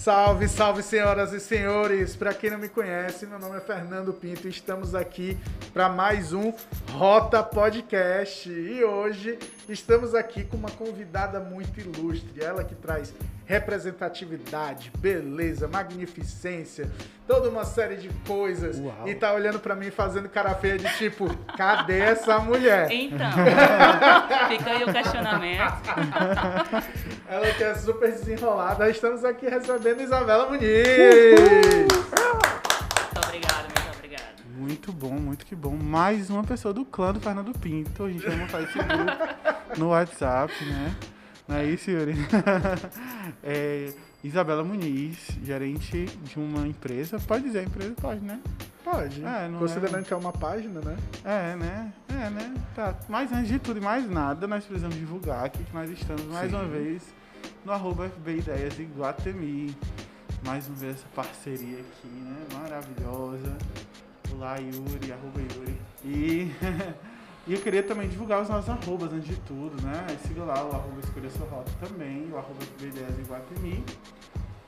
Salve, salve, senhoras e senhores! Para quem não me conhece, meu nome é Fernando Pinto e estamos aqui para mais um Rota Podcast. E hoje estamos aqui com uma convidada muito ilustre, ela que traz representatividade, beleza, magnificência, toda uma série de coisas. Uau. E tá olhando para mim fazendo cara feia de tipo, cadê essa mulher? Então, fica aí o questionamento. Ela que é super desenrolada. Estamos aqui recebendo Isabela Muniz. Muito obrigada, muito obrigada. Muito bom, muito que bom. Mais uma pessoa do clã do Fernando Pinto. A gente vai montar esse grupo no WhatsApp, né? Não é isso, Yuri? É, Isabela Muniz, gerente de uma empresa. Pode dizer empresa? Pode, né? Pode. É, não Considerando é- que é uma página, né? É, né? É, né? Tá. Mas antes de tudo e mais nada, nós precisamos divulgar aqui que nós estamos mais Sim. uma vez no arroba FB Ideias Iguatemi. Mais uma vez essa parceria aqui, né? Maravilhosa. Olá, Yuri, arroba Yuri. E, e eu queria também divulgar os nossos arrobas antes de tudo, né? Siga lá o arroba Escolha Sua Rota também, o arroba FB Ideias Iguatemi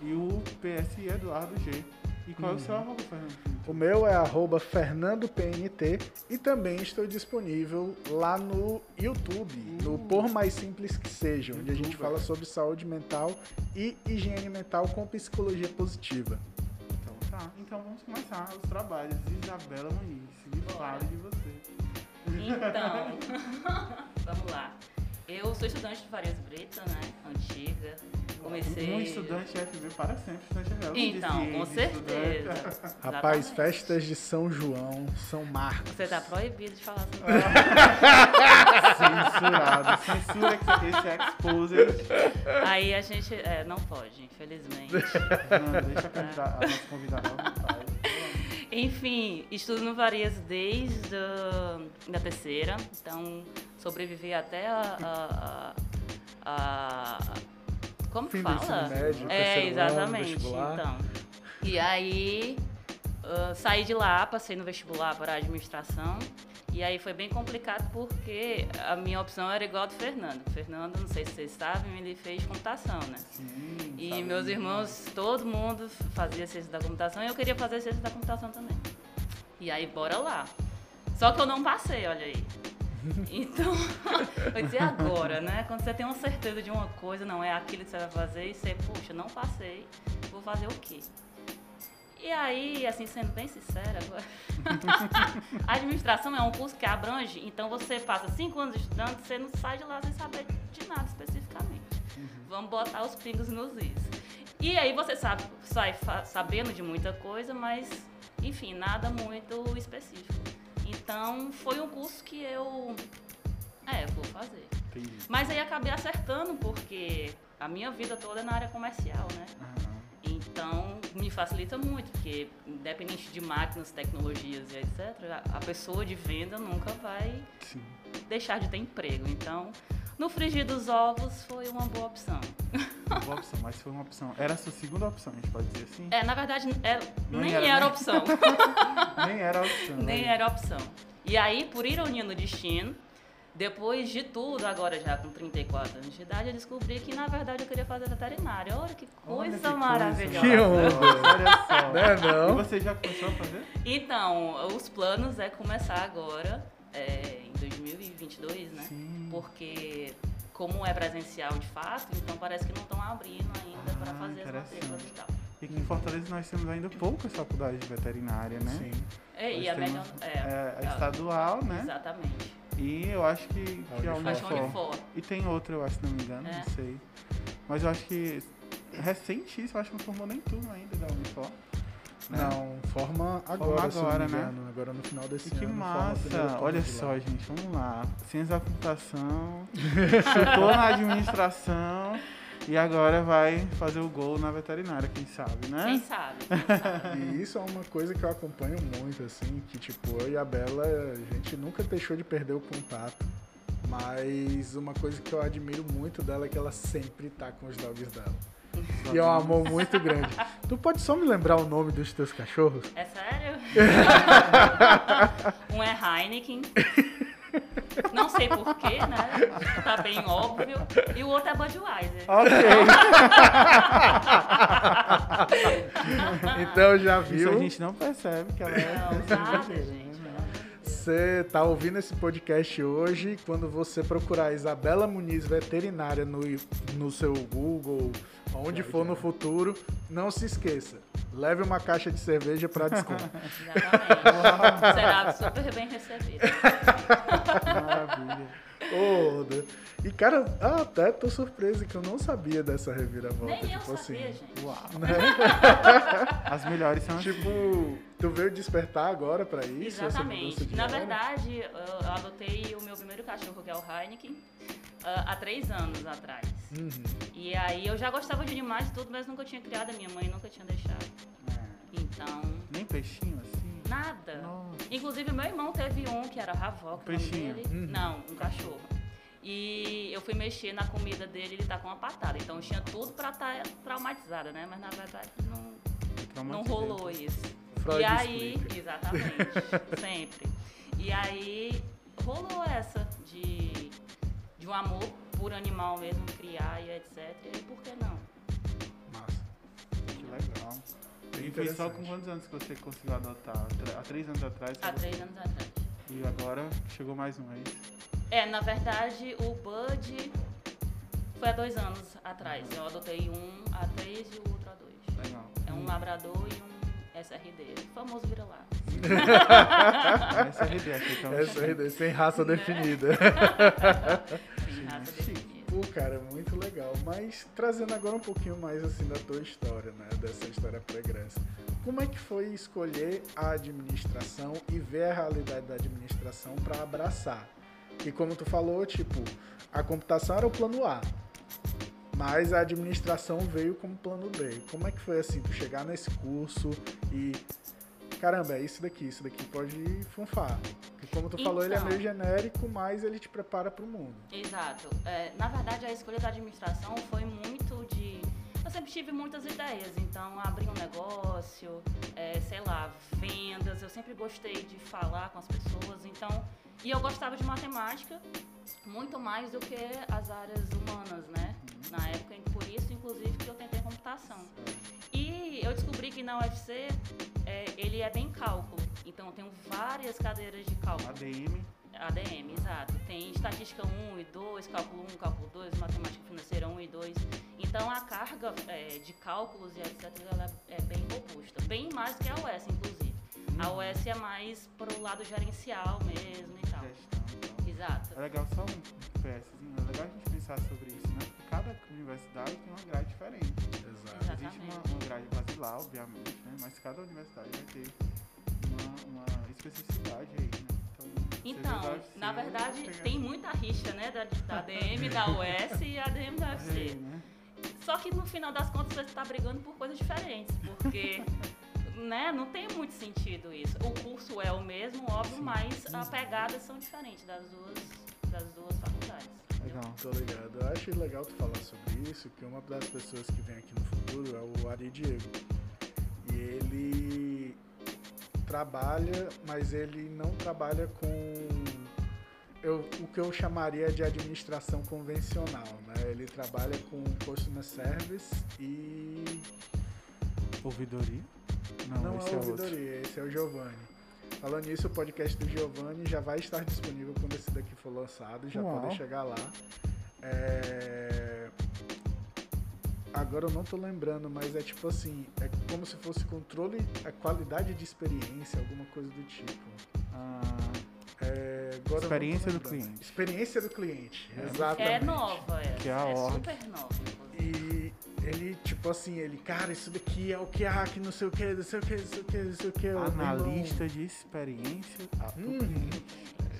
e o PSI Eduardo G. E qual é o seu arroba, Fernando? O meu é arroba FernandoPNT e também estou disponível lá no YouTube, no Por Mais Simples Que Seja, onde a gente fala sobre saúde mental e higiene mental com psicologia positiva. Então tá, então vamos começar os trabalhos. Isabela Muniz, me fale de você. Então, vamos lá. Eu sou estudante de Farias Brito, né? Antiga. Comecei. Um estudante FB para sempre, estudante FB. Então, com certeza. Rapaz, festas de São João, São Marcos. Você tá proibido de falar sobre Censurado. Censura esse, exposed. Aí a gente. É, não pode, infelizmente. Não, deixa a, candidata- a nossa convidada à vontade. Enfim, estudo no Varias desde a da terceira, então sobrevivi até a. a, a- a- como que Fim fala? médio, é, ano, exatamente. vestibular. Então. E aí ah, saí de lá, passei no vestibular para administração. E aí foi bem complicado porque a minha opção era igual a do Fernando. O Fernando, não sei se vocês sabem, ele fez computação, né? Sim, E sabe meus irmãos, todo mundo fazia ciência da computação e eu queria fazer ciência da computação também. E aí, bora lá. Só que eu não passei, olha aí. Então, eu disse, e agora, né? Quando você tem uma certeza de uma coisa, não é aquilo que você vai fazer, e você, puxa, não passei, vou fazer o quê? E aí, assim, sendo bem sincera, agora, a administração é um curso que abrange, então você passa cinco anos estudando, você não sai de lá sem saber de nada especificamente. Vamos botar os pingos nos is. E aí você sabe, sai sabendo de muita coisa, mas, enfim, nada muito específico. Então, foi um curso que eu. É, vou fazer. Entendi. Mas aí acabei acertando, porque a minha vida toda é na área comercial, né? Aham. Me facilita muito, porque independente de máquinas, tecnologias e etc., a- pessoa de venda nunca vai Sim. deixar de ter emprego. Então, no frigir dos ovos foi uma boa opção. Boa opção, mas foi uma opção. Era a sua segunda opção, a gente pode dizer assim? É, na verdade, é- nem era, era, né? opção. Nem era opção. nem né? era opção. E aí, por ironia no destino, depois de tudo, agora já com 34 anos de idade, eu descobri que na verdade eu queria fazer veterinária. Olha que Olha coisa que coisa maravilhosa. Que onda. Olha só. Né, não? E você já começou a fazer? Então, os planos é começar agora, é, em 2022, né? Sim. Porque como é presencial de fato, então parece que não estão abrindo ainda para Ah, fazer as matrículas e tal. E aqui em Fortaleza nós temos ainda poucas faculdades de veterinária, né? Sim. É, e a temos, melhor. É, é, a é, estadual, né? Exatamente. E eu acho que, que a Unifor. Que. E tem outra, eu acho, se não me engano, É. não sei. Mas eu acho que recente isso, eu acho que não formou nem turma ainda da Unifor. né? Não, forma agora, não agora, né? engano. Agora no final desse E que ano. forma primeira massa! Olha só, gente, vamos lá. Ciência da computação, chutou na administração e agora vai fazer o gol na veterinária, quem sabe, Quem né? sabe? Quem sabe? E isso é uma coisa que eu acompanho muito, assim, que tipo, eu e a Bela, a gente nunca deixou de perder o contato. Mas uma coisa que eu admiro muito dela é que ela sempre tá com os dogs dela. E é um amor muito grande. Tu pode só me lembrar o nome dos teus cachorros? É sério? um é Heineken. Não sei porquê, né? Tá bem óbvio. E o outro é Budweiser. Ok. então já Isso viu? a gente não percebe que ela é Não, nada, gente. Você tá ouvindo esse podcast hoje, quando você procurar Isabela Muniz veterinária no, no seu Google, onde for no futuro, não se esqueça. Leve uma caixa de cerveja para desconto. Exatamente. Será super bem recebido. Maravilha. Ô, Oda. E cara, ah, até tô surpreso que eu não sabia dessa reviravolta. Nem eu tipo sabia, assim. gente. Uau. As melhores são assim. Tipo, tu veio despertar agora pra isso? Exatamente. Na hora? verdade, eu adotei o meu primeiro cachorro, que é o Heineken, ah, há três anos atrás. Uhum. E aí eu já gostava de animais e tudo, mas nunca tinha criado, a minha mãe nunca tinha deixado. É. Então, Nem peixinho assim? nada. Nossa. Inclusive, meu irmão teve um que era nome Peixinho. dele. Uhum. Não, um cachorro. E eu fui mexer na comida dele, ele tá com uma patada. Então eu tinha tudo pra estar traumatizada, né? Mas na verdade não, não rolou isso. Freud e aí, explica. exatamente, sempre. E aí rolou essa de, de um amor por animal mesmo, criar e etc. E aí, por que não? Massa. Que legal. E foi só com quantos anos que você conseguiu adotar? Há três anos atrás? Há três anos atrás. E agora chegou mais um, é isso? É, na verdade, o Bud foi há dois anos atrás. Eu adotei um há três e o outro há dois. Legal. É um labrador e um SRD. O famoso vira-lá. Essa é a ideia aqui, então. É sem raça Né? definida. Tem raça definida. Pô, cara, muito legal. Mas trazendo agora um pouquinho mais assim da tua história, né? Dessa história pregressa. Como é que foi escolher a administração e ver a realidade da administração para abraçar? E como tu falou, tipo, a computação era o plano A, mas a administração veio como plano B. Como é que foi assim, tu chegar nesse curso e caramba, é isso daqui, isso daqui pode funfar. Porque como tu falou, ele é Então. meio genérico, mas ele te prepara para o mundo. Exato. É, na verdade, a escolha da administração foi muito de. Eu sempre tive muitas ideias, então abrir um negócio, é, sei lá, vendas. Eu sempre gostei de falar com as pessoas, então. E eu gostava de matemática muito mais do que as áreas humanas, né? Na época, por isso, inclusive, que eu tentei computação. E eu descobri que na UFC é, ele é bem cálculo. Então eu tenho várias cadeiras de cálculo. ADM. ADM, exato. Tem estatística 1 e 2, cálculo 1, cálculo 2, matemática financeira 1 e 2. Então a carga é, de cálculos e etc. ela é bem robusta. Bem mais que a US, inclusive. A US é mais pro lado gerencial mesmo e tal. Gestão, então. Exato. É legal só um PSzinho, é legal a gente pensar sobre isso, né? Porque cada universidade tem uma grade diferente. Exato. Exato. Existe uma, uma grade basilar, obviamente, né? Mas cada universidade vai ter uma, uma especificidade aí, né? Então, Então, da na verdade, tem muita rixa, né? Da, da ADM, da US e ADM da Aí, UFC. né? Só que no final das contas você está brigando por coisas diferentes, porque né, não tem muito sentido isso. O curso é o mesmo, óbvio, mas as pegadas são diferentes das duas, das duas faculdades. Legal. Tô ligado. Eu acho legal tu falar sobre isso, que uma das pessoas que vem aqui no futuro é o Ari Diego. E ele trabalha, mas ele não trabalha com eu, o que eu chamaria de administração convencional, né? Ele trabalha com customer service e Ouvidoria? Não, esse é é outro. ouvidoria, esse é o Giovanni. Falando nisso, o podcast do Giovanni já vai estar disponível quando esse daqui for lançado, já Uau. podem chegar lá. É, Agora eu não tô lembrando, mas é tipo assim, é como se fosse controle, a qualidade de experiência, alguma coisa do tipo. Ah, É, não Experiência do cliente. Experiência do cliente, É. exatamente. É nova essa, Que é a é ordem. super nova, ele, tipo assim, ele, cara, isso daqui é o que há, que não sei o que, não sei o que, não sei o que, não sei o que. analista de experiência ah, Uhum.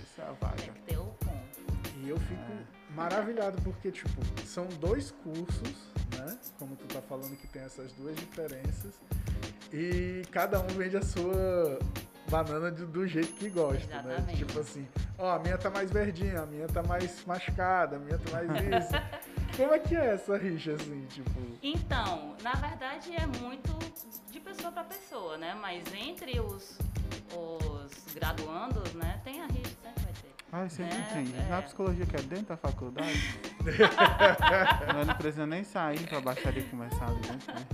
Essa é Tem vaga. que ter o ponto. E eu fico maravilhado porque, tipo, são dois cursos, né? Como tu tá falando que tem essas duas diferenças. E cada um vende a sua banana do, do jeito que gosta, né? Exatamente. Tipo assim, ó, a minha tá mais verdinha, a minha tá mais machucada, a minha tá mais isso. Como é que é essa rixa, assim, tipo... Então, na verdade é muito de pessoa para pessoa, né? Mas entre os, os graduandos, né, tem a rixa, sempre vai ter. Ah, sempre né? tem. É. Na psicologia que é dentro da faculdade, não precisa nem sair pra baixaria começar ali dentro, né?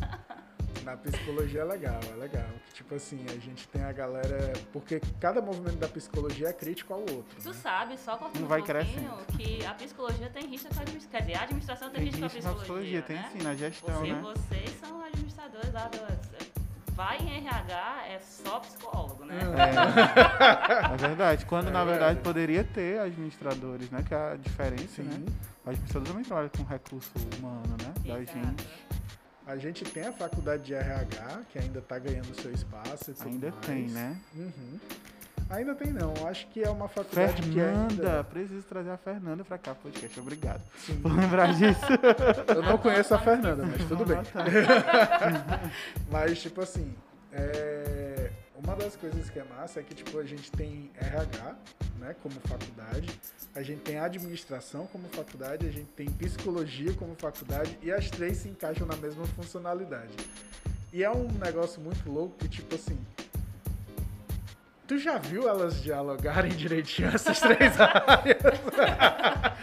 Na psicologia é legal, é legal. Tipo assim, a gente tem a galera. Porque cada movimento da psicologia é crítico ao outro. Tu né? sabe, só cortando Não vai um pouquinho, crescendo. que a psicologia tem rixa com a administração. Quer dizer, a administração tem, Tem rixa com a psicologia, psicologia, tem né? sim, na gestão, Você- né? Vocês são administradores lá do... Vai em RH, é só psicólogo, né? É, é verdade. Quando É na verdade verdade. poderia ter administradores, né? Que é a diferença, né? Sim. O administrador também trabalha com recurso humano, né? Da Exato. gente. A gente tem a faculdade de RH, que ainda tá ganhando seu espaço e tudo Ainda mais. tem, né? Uhum. Ainda tem não. Acho que é uma faculdade que ainda. Fernanda, preciso trazer a Fernanda pra cá, podcast. Obrigado Sim. por lembrar disso. Eu não conheço a Fernanda, mas tudo bem. Mas, tipo assim, é, uma das coisas que é massa é que, tipo, a gente tem RH, né, como faculdade, a gente tem administração como faculdade, a gente tem psicologia como faculdade, e as três se encaixam na mesma funcionalidade. E é um negócio muito louco que, tipo assim, Tu já viu elas dialogarem direitinho essas três áreas? Cara,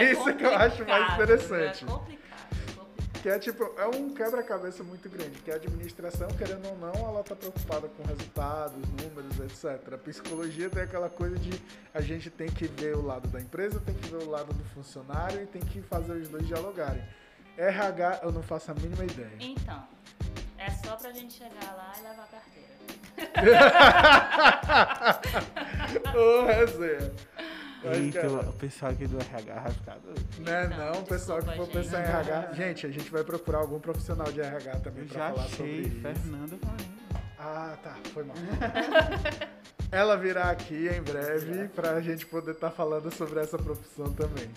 é Isso que eu acho mais interessante. É complicado, é complicado. Que é tipo, é um quebra-cabeça muito grande. Que a administração, querendo ou não, ela tá preocupada com resultados, números, etc. A psicologia tem aquela coisa de a gente tem que ver o lado da empresa, tem que ver o lado do funcionário e tem que fazer os dois dialogarem. RH, eu não faço a mínima ideia. Então, é só pra gente chegar lá e levar a carteira. Ô, resenha. Mas, Eita, cara, o pessoal aqui do RH vai ficar doido. Né, Então, não, o pessoal que for pensar em. RH. Gente, a gente vai procurar algum profissional de RH também Eu pra falar sobre achei isso. Fernanda falando. Ah, tá, foi mal. Ela virá aqui em breve pra gente poder estar falando sobre essa profissão também.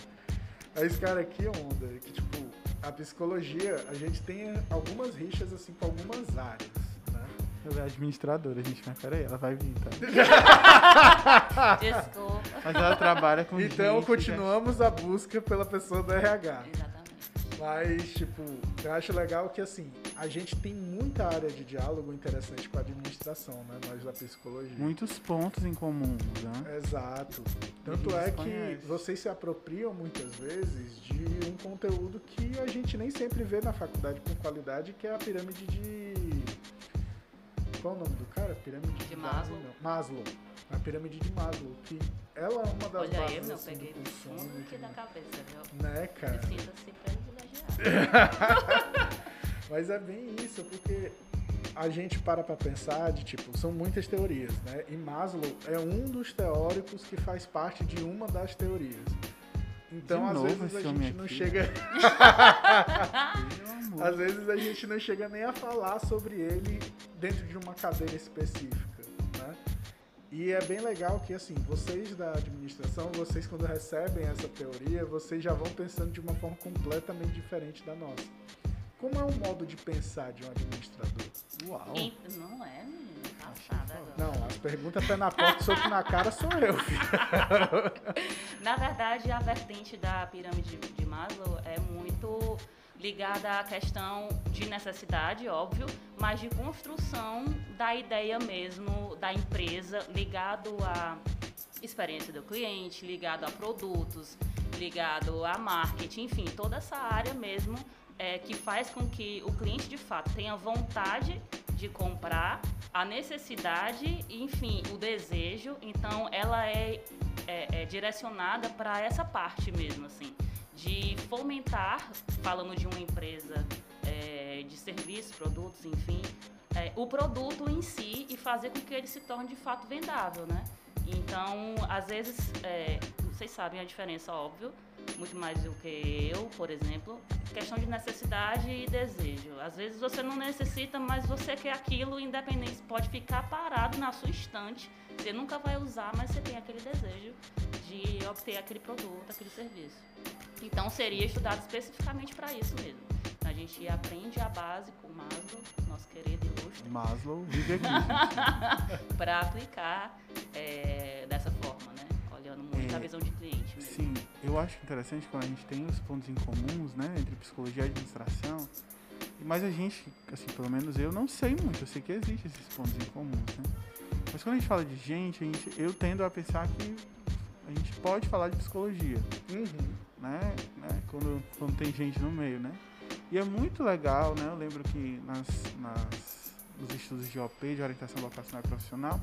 Mas, cara, que onda, que tipo, a psicologia, a gente tem algumas rixas assim com algumas áreas? Ela é administradora, gente, mas peraí, ela vai vir, tá? Desculpa. Mas ela trabalha com Então, gente, continuamos a busca pela pessoa do RH. Exatamente. Mas, tipo, eu acho legal que, assim, a gente tem muita área de diálogo interessante com a administração, né? Nós da psicologia. né? Muitos pontos em comum, né? Exato. Tanto é que conhece. vocês se apropriam muitas vezes de um conteúdo que a gente nem sempre vê na faculdade com qualidade, que é a pirâmide de. Qual é o nome do cara? Pirâmide De Maslow. não. Maslow. A pirâmide de Maslow, que ela é uma das Olha aí, bases meu, assim, peguei do fundo aqui da cabeça, viu? Né, cara? Precisa-se privilegiar. Mas é bem isso, porque a gente para pra pensar de tipo, são muitas teorias, né? E Maslow é um dos teóricos que faz parte de uma das teorias. Então, De às novo vezes a gente não aqui, chega, às vezes a gente não chega nem a falar sobre ele dentro de uma cadeira específica, né? E é bem legal que assim, vocês da administração, vocês quando recebem essa teoria, vocês já vão pensando de uma forma completamente diferente da nossa. Como é o modo de pensar de um administrador? Uau. Não é, menino? Não, as perguntas pé na porta, soco na cara sou eu. Na verdade, a vertente da pirâmide de Maslow é muito ligada à questão de necessidade, óbvio, mas de construção da ideia mesmo da empresa, ligado à experiência do cliente, ligado a produtos, ligado a marketing, enfim, toda essa área mesmo é, que faz com que o cliente de fato tenha vontade de comprar, a necessidade, enfim, o desejo. Então, ela é, é- é direcionada para essa parte mesmo, assim, de fomentar, falando de uma empresa é, de serviços, produtos, enfim, é, o produto em si e fazer com que ele se torne de fato vendável, né? Então, às vezes, é, vocês sabem a diferença, óbvio, muito mais do que eu, por exemplo, questão de necessidade e desejo. Às vezes você não necessita, mas você quer aquilo, independente, pode ficar parado na sua estante, você nunca vai usar, mas você tem aquele desejo de obter aquele produto, aquele serviço. Então seria estudado especificamente para isso mesmo. A gente aprende a base com o Maslow, nosso querido ilustre, Maslow vive aqui. para aplicar é, dessa forma, né? Olhando muito É, a visão de cliente mesmo. Sim, eu acho interessante quando a gente tem os pontos em comuns, né, entre psicologia e administração. Mas a gente, assim, pelo menos eu não sei muito, eu sei que existem esses pontos em comuns, né? Mas quando a gente fala de gente, a gente eu tendo a pensar que a gente pode falar de psicologia, Uhum. né? né? Quando, quando tem gente no meio, né? E é muito legal, né? Eu lembro que nas, nas, nos estudos de OP, de orientação vocacional e profissional,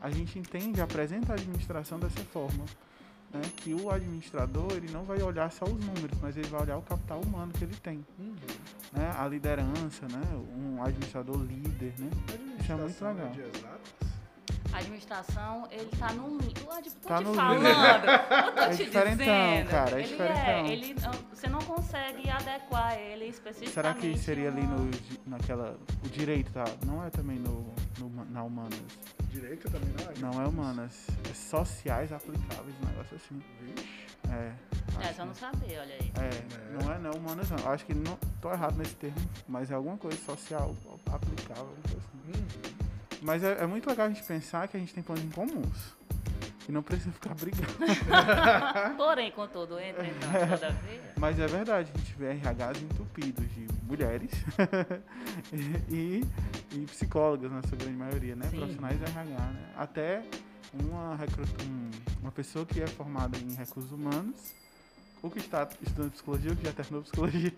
a gente entende, apresenta a administração dessa forma. Né? Que o administrador ele não vai olhar só os números, mas ele vai olhar o capital humano que ele tem. Uhum. Né? A liderança, né? um administrador líder. Né? Isso é muito legal. A administração, ele tá no li- Tô te, tô Tá te no falando. Eu tô É te diferentão, dizendo. cara, é ele diferentão. é, ele não- você não consegue adequar ele especificamente. Será que seria ali no, naquela. O direito, tá? Não é também no, no na humanas. Direito também não é? Não é humanas. É sociais aplicáveis, um negócio assim. Vixe. É. É, acho só não que- saber, olha aí. É, não é não humanas não. Acho que não. Tô errado nesse termo, mas é alguma coisa social aplicável, alguma coisa assim. Uhum. Mas é, é muito legal a gente pensar que a gente tem planos em comuns. E não precisa ficar brigando. Porém, contudo, entra então, todavia. Mas é verdade, a gente vê RHs entupidos de mulheres e, e psicólogas, na sua grande maioria, né? Sim. Profissionais de RH, né? Até uma, um- uma pessoa que é formada em recursos humanos, ou que está estudando psicologia, ou que já terminou psicologia,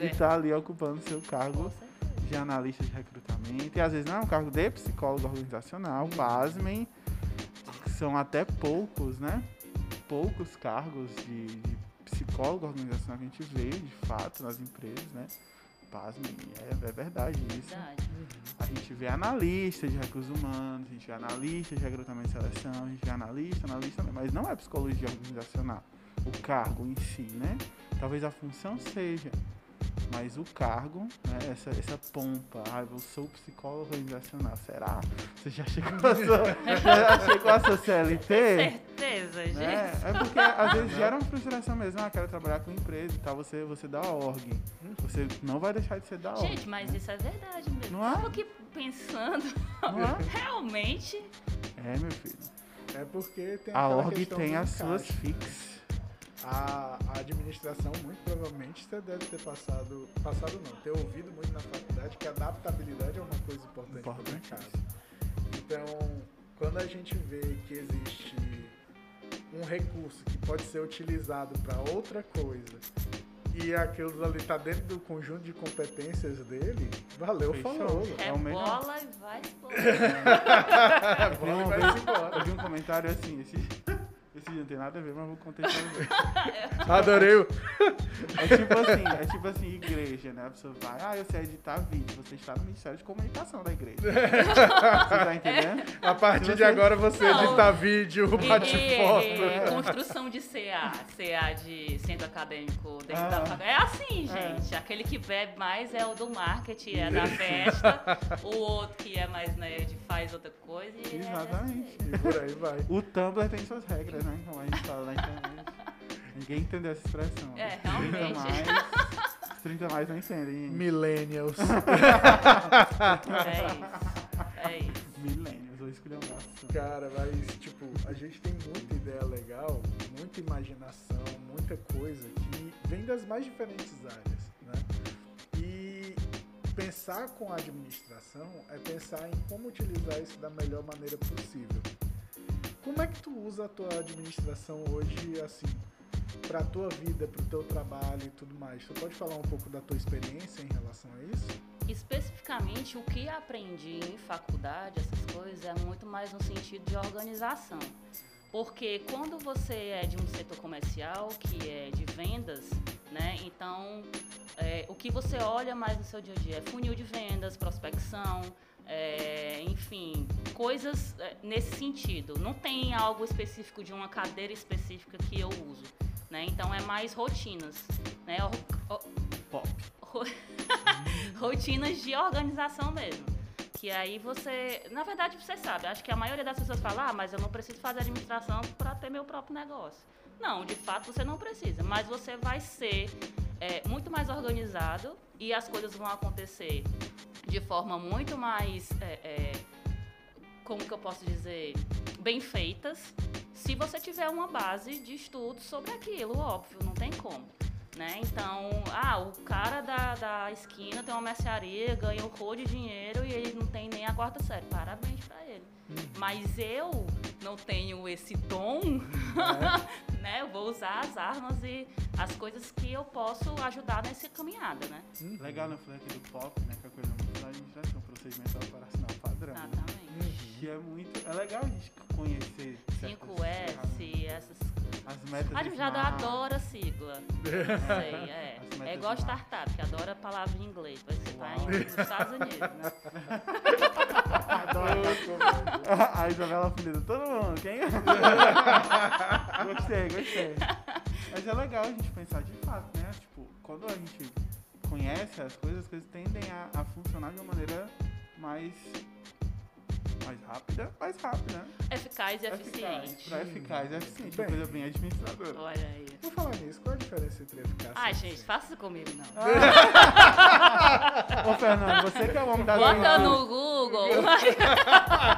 e está ali ocupando seu Com cargo. De analista de recrutamento. E às vezes não é um cargo de psicólogo organizacional, pasmem, são até poucos, né? Poucos cargos de, de psicólogo organizacional que a gente vê, de fato, nas empresas, né? Pasmem, é, é verdade isso. Verdade. A gente vê analista de recursos humanos, a gente vê analista de recrutamento e seleção, a gente vê analista, analista, mas não é psicologia organizacional. O cargo em si, né? Talvez a função seja, mas o cargo, né? Essa, essa pompa, ah, eu sou psicólogo organizacional, será? Você já chegou a sua, já chegou a sua CLT? Certeza, gente. Né? É porque às vezes gera uma frustração mesmo, ah, quero trabalhar com empresa e tal, você, você dá a org. Você não vai deixar de ser da org. Gente, mas isso é verdade mesmo. Não é? Tava aqui pensando, Não é? realmente, É, meu filho. É porque tem A org tem as suas encaixe. A, a administração, muito provavelmente, você deve ter passado, passado não, ter ouvido muito na faculdade que a adaptabilidade é uma coisa importante para o Importante. mercado. Então, quando a gente vê que existe um recurso que pode ser utilizado para outra coisa e aquilo ali está dentro do conjunto de competências dele, valeu, Fechou. falou. É o melhor. rebola e vai embora. Bola e vai embora. eu vi um comentário assim, esse, esse não tem nada a ver, mas vou contextualizar. Adorei o. É tipo assim, é tipo assim, igreja, né? A pessoa vai, ah, eu sei editar vídeo, você está no Ministério de Comunicação da igreja. Você tá entendendo? A partir Se de você- agora você Não. edita vídeo, bate E- foto. e construção de CA, CA de centro acadêmico dentro Ah. É assim, É. gente. Aquele que bebe mais é o do marketing, é da festa. o outro que é mais nerd faz outra coisa. E é Exatamente. E por aí vai. O Tumblr tem suas regras, né? A gente fala na internet. Ninguém entendeu essa expressão. É, Os 30 realmente. mais, os 30 mais não entendem. Millennials. É isso. É isso. Milênios, vou escolher um gasto. Cara, mas tipo, a gente tem muita ideia legal, muita imaginação, muita coisa que vem das mais diferentes áreas, né? E pensar com a administração é pensar em como utilizar isso da melhor maneira possível. Como é que tu usa a tua administração hoje, assim, para tua vida, para o teu trabalho e tudo mais? Tu pode falar um pouco da tua experiência em relação a isso? Especificamente, o que aprendi em faculdade, essas coisas, é muito mais no sentido de organização. Porque quando você é de um setor comercial, que é de vendas, né? Então, é, o que você olha mais no seu dia a dia é funil de vendas, prospecção, é, enfim, coisas é, nesse sentido. Não tem algo específico de uma cadeira específica que eu uso, né? Então, é mais rotinas, né? Or- or- Pop. ro- rotinas de organização mesmo. Que aí você, na verdade, você sabe, acho que a maioria das pessoas fala, ah, mas eu não preciso fazer administração para ter meu próprio negócio. Não, de fato você não precisa, mas você vai ser é, muito mais organizado e as coisas vão acontecer de forma muito mais, é, é, como que eu posso dizer, bem feitas, se você tiver uma base de estudos sobre aquilo, óbvio, não tem como. Né? Então, ah, o cara da, da esquina tem uma mercearia, ganha um rolo de dinheiro e ele não tem nem a quarta série. Parabéns pra ele. Mas eu não tenho esse dom? Eu vou usar as armas e as coisas que eu posso ajudar nessa caminhada, né? Legal, né? Eu falei aqui do POP, né? Que é a coisa muito da administração, procedimento operacional padrão. né? Exatamente. Que é muito. É legal a gente conhecer. certas 5S, essas As metas. A smart. adora a sigla. Sei, é. As metas É igual startup, que adora a palavra em inglês. Vai ser tá em- nos Estados Unidos, né? A Isabela Filho, todo mundo, quem? gostei, gostei. Mas é legal a gente pensar de fato, né? Tipo, quando a gente conhece as coisas, as coisas tendem a, a funcionar de uma maneira mais. Mais rápida, mais rápida, né? Eficaz e eficiente. pra eficaz e eficiente, Bem. uma coisa bem administradora. Olha aí. Vou falar nisso, qual a diferença entre eficácia e gente, faça isso comigo, não. Ô, Fernando, você que é o homem das Bota no Google.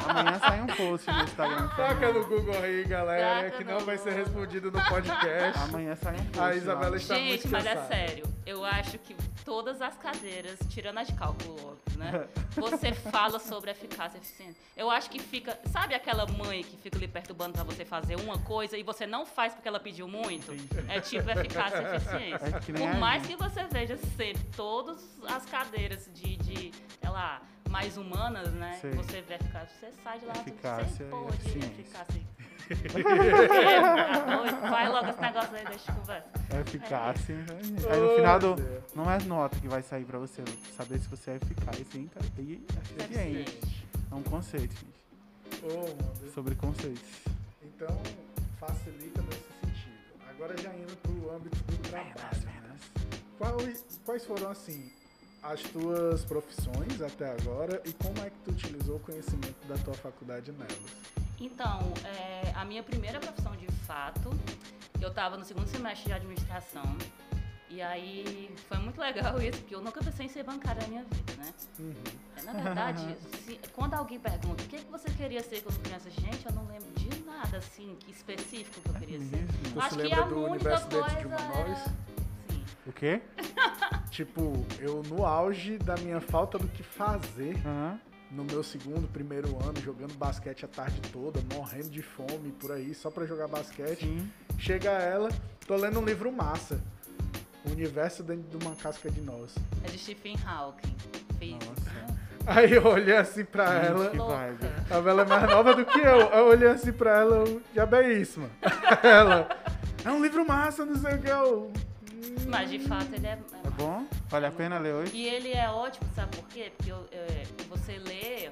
Amanhã sai um post no Instagram. Fernando. no Google aí, galera, Taca que não vai ser respondido no podcast. Amanhã sai um post. A Isabela lá. está Gente, muito mas é sério. Eu acho que todas as cadeiras, tirando as de cálculo, né? Você fala sobre eficácia e eficiência. Eu acho que fica. Sabe aquela mãe que fica lhe perturbando pra você fazer uma coisa e você não faz porque ela pediu muito? É tipo eficácia e eficiência. É Por a mais que você veja ser todas as cadeiras de, de sei lá, mais humanas, né? Sei. Você vê eficácia, você sai de lá Eficácia você pode eficiência. eficácia. É? Vai logo esse negócio aí, deixa eu conversa. É eficácia. É. Aí no final do. Não é nota que vai sair pra você saber se você é eficaz e e eficiente. Eficiente. É um conceito, gente. Sobre conceitos. Então, facilita nesse sentido. Agora já indo pro âmbito do trabalho, né? Quais, quais foram, assim, as tuas profissões até agora e como é que tu utilizou o conhecimento da tua faculdade nelas? Então, é, a minha primeira profissão de fato, eu estava no segundo semestre de administração. E aí foi muito legal isso, porque eu nunca pensei em ser bancária na minha vida, né? Uhum. É, Na verdade, se- quando alguém pergunta o que, que você queria ser quando criança, gente, eu não lembro de nada assim que específico que eu queria ser. Mesmo? Tu Acho se que lembra a do única universo dentro coisa de uma era... nós? Sim. O quê? Tipo, eu no auge da minha falta do que fazer, Aham. No meu segundo, primeiro ano, jogando basquete a tarde toda, morrendo de fome por aí, só pra jogar basquete. Sim. Chega ela, tô lendo um livro massa. O universo dentro de uma casca de nós. É de Stephen Hawking. Nossa. Aí eu olhei assim pra Gente, ela. que vibe. A Bela é mais nova do que eu. Eu olhei assim pra ela, eu, já é isso, mano. Ela, é um livro massa, não sei o que. Eu. Mas de fato ele é. É bom? Vale a pena ler hoje? E ele é ótimo, sabe por quê? Porque eu- é, você lê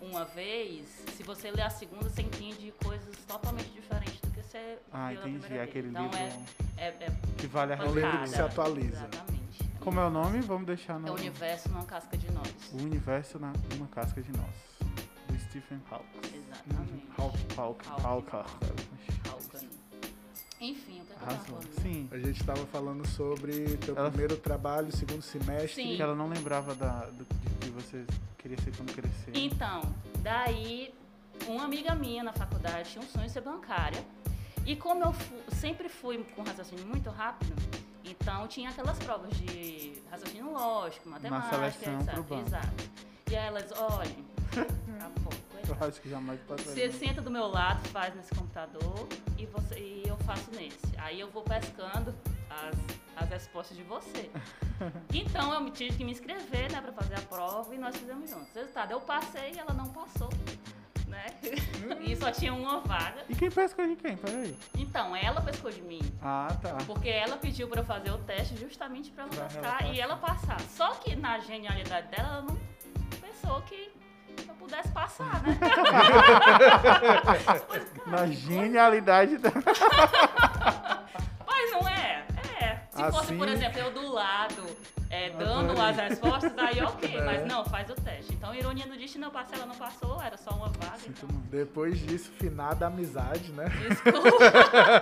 uma vez, se você lê a segunda, você entende coisas totalmente diferentes do que você Ah, viu entendi. primeira Aquele. Então livro é, é, é que vale a É um livro que se atualiza. Exatamente. Como é o nome? Vamos deixar no. É o universo numa casca de nós. O universo na, numa casca de nós. Do Stephen Hawking. Exatamente. Hawking. Hawking. Hawking. Hawking. Hawking. Enfim, o que é que eu tava falando? Sim. A gente tava falando sobre teu Ela- primeiro trabalho, segundo semestre. Sim. Que ela não lembrava da, do, de que você queria ser quando crescer. Então, daí, uma amiga minha na faculdade tinha um sonho de ser bancária. E como eu fu- sempre fui com raciocínio muito rápido, então tinha aquelas provas de raciocínio lógico, matemática, seleção etc. pro banco. Exato. E aí elas, olha, tá bom, Eu acho que jamais Você passaria. senta do meu lado, faz nesse computador e, você, e eu faço nesse. Aí eu vou pescando as, as respostas de você. Então eu me- tive que me inscrever, né, pra fazer a prova e nós fizemos juntos. Resultado, eu passei e ela não passou, né? e só tinha uma vaga. E quem pescou de quem? Peraí. Então, ela pescou de mim. Ah, tá. Porque ela pediu pra eu fazer o teste justamente pra ela Pra ela pescar passar. e ela passar. Só que na genialidade dela, ela não pensou que pudesse passar, né? Na genialidade da. Mas não é? É. Se fosse, Assim- por exemplo, eu do lado, é, dando Adorei. as respostas, aí ok. É. Mas não, faz o teste. Então, ironia do destino, eu passei, ela não passou, era só uma vaga. Então. Depois disso, finada amizade, né? desculpa.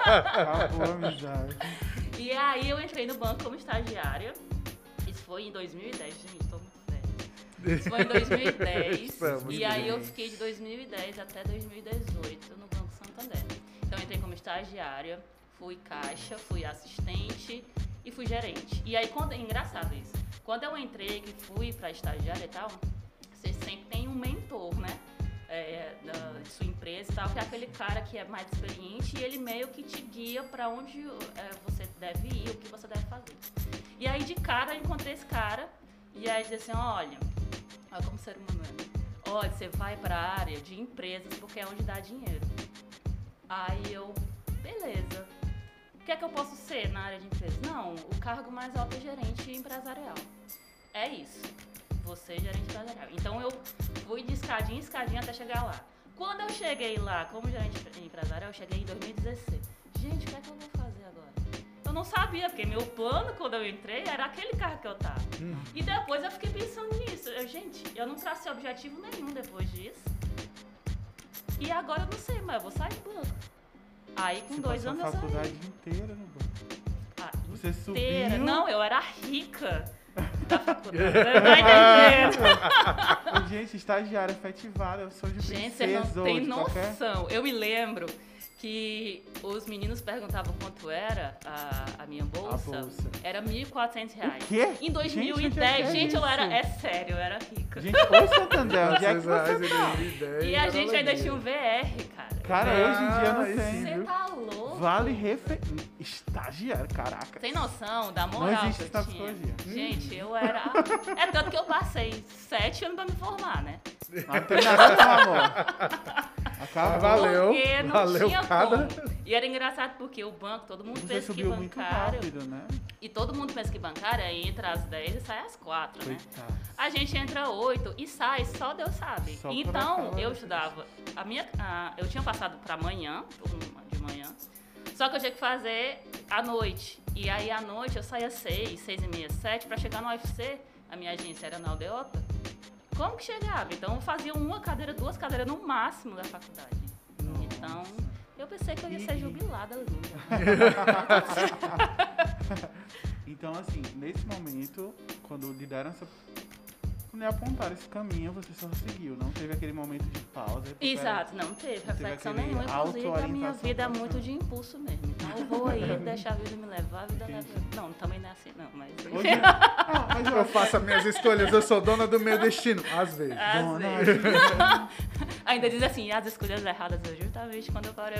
Acabou a amizade. e aí eu entrei no banco como estagiária. Isso foi em 2010, gente, tô muito foi em 2010. Estamos e aí eu fiquei de 2010 até 2018 no Banco Santander. Então eu entrei como estagiária, fui caixa, fui assistente e fui gerente. E aí, quando, é engraçado isso. Quando eu entrei, que fui pra estagiária e tal, você sempre tem um mentor, né? É, da de sua empresa e tal, que é aquele cara que é mais experiente e ele meio que te guia para onde é, você deve ir, o que você deve fazer. E aí de cara eu encontrei esse cara e aí disse assim, olha, olha como ser humano é. Olha, você vai para a área de empresas porque é onde dá dinheiro. Aí eu, beleza. O que é que eu posso ser na área de empresas? Não, o cargo mais alto é gerente empresarial. É isso. Você é gerente empresarial. Então eu fui de escadinha em escadinha até chegar lá. Quando eu cheguei lá como gerente empresarial, eu cheguei em 2016. Gente, o que é que eu vou fazer não sabia, porque meu plano quando eu entrei era aquele carro que eu tava. Uhum. E depois eu fiquei pensando nisso. Eu, gente, eu não tracei objetivo nenhum depois disso. E agora eu não sei, mas eu vou sair do banco. Aí com Você dois anos a eu saí. faculdade inteira no banco. Ah, Você inteira. subiu. Não, eu era rica da faculdade. Você tá Gente, estagiária efetivada, eu sou de Gente, você princesa não tem hoje, qualquer- noção. Eu me lembro que os meninos perguntavam quanto era a, a minha bolsa. A bolsa. Era 1.400 reais. O quê? Em Gente, 2010, onde é gente, eu era. É sério, eu era rica. Gente, ô Santander, onde é que 400 reais você em tá? 2010. e a gente ainda tinha um VR, cara. Cara, hoje em dia Ah, não aí tem. Você tá louco? Vale refe... Estagiário, caraca. Tem noção da Não moral existe que eu tinha? psicologia. Gente, eu era. É tanto que eu passei sete anos pra me formar, né? Não tem nada com amor. Acabou. Valeu. Porque não valeu tinha cada- como. E era engraçado porque o banco, todo mundo Você pensa que bancário. rápido, né? E todo mundo pensa que bancária entra às 10 e sai às 4, né? Coitado. A gente entra 8 e sai, só Deus sabe. Só então, eu estudava. A minha, a- eu tinha passado pra manhã, turno de manhã. Só que eu tinha que fazer à noite. E aí à noite eu saía 6, 6 e meia, 7 pra chegar no UFC. A minha agência era na Aldeota. Como que chegava? Então eu fazia uma cadeira, duas cadeiras no máximo da faculdade. Então, eu pensei que eu ia ser jubilada ali. Então, assim, nesse momento, quando lhe deram essa. Lhe apontaram esse caminho, você só seguiu. Não teve aquele momento de pausa. Exato, não teve reflexão aquele nenhuma. Inclusive, a minha vida é muito de impulso mesmo. Então, eu vou aí, deixar a vida me levar, a vida leva. Não, também não é assim, não, mas. Hoje... Não, mas eu Eu faço as minhas escolhas, eu sou dona do meu destino. Às vezes. Às Dona, vezes. Ainda diz assim, as escolhas erradas é justamente quando eu parei.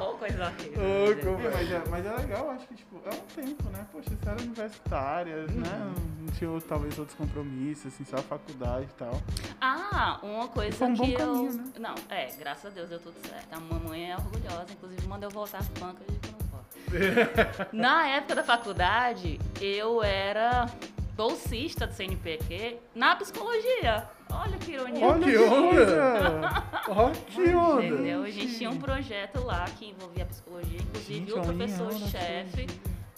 Ou coisa horrível. É, mas, é, mas é legal, eu acho que tipo, é um tempo, né? Poxa, você era universitária, né? Não tinha talvez outros compromissos, assim, só a faculdade e tal. Ah, uma coisa Foi um bom que eu. caminho, né? Não, é, graças a Deus deu tudo certo. A mamãe é orgulhosa, inclusive manda eu voltar bancas e eu não posso. Na época da faculdade, eu era bolsista do CNPq na psicologia. Olha que ironia. Olha que onda! Ó, que onda! Entendeu? A gente tinha um projeto lá que envolvia a psicologia, inclusive Gente, o professor-chefe.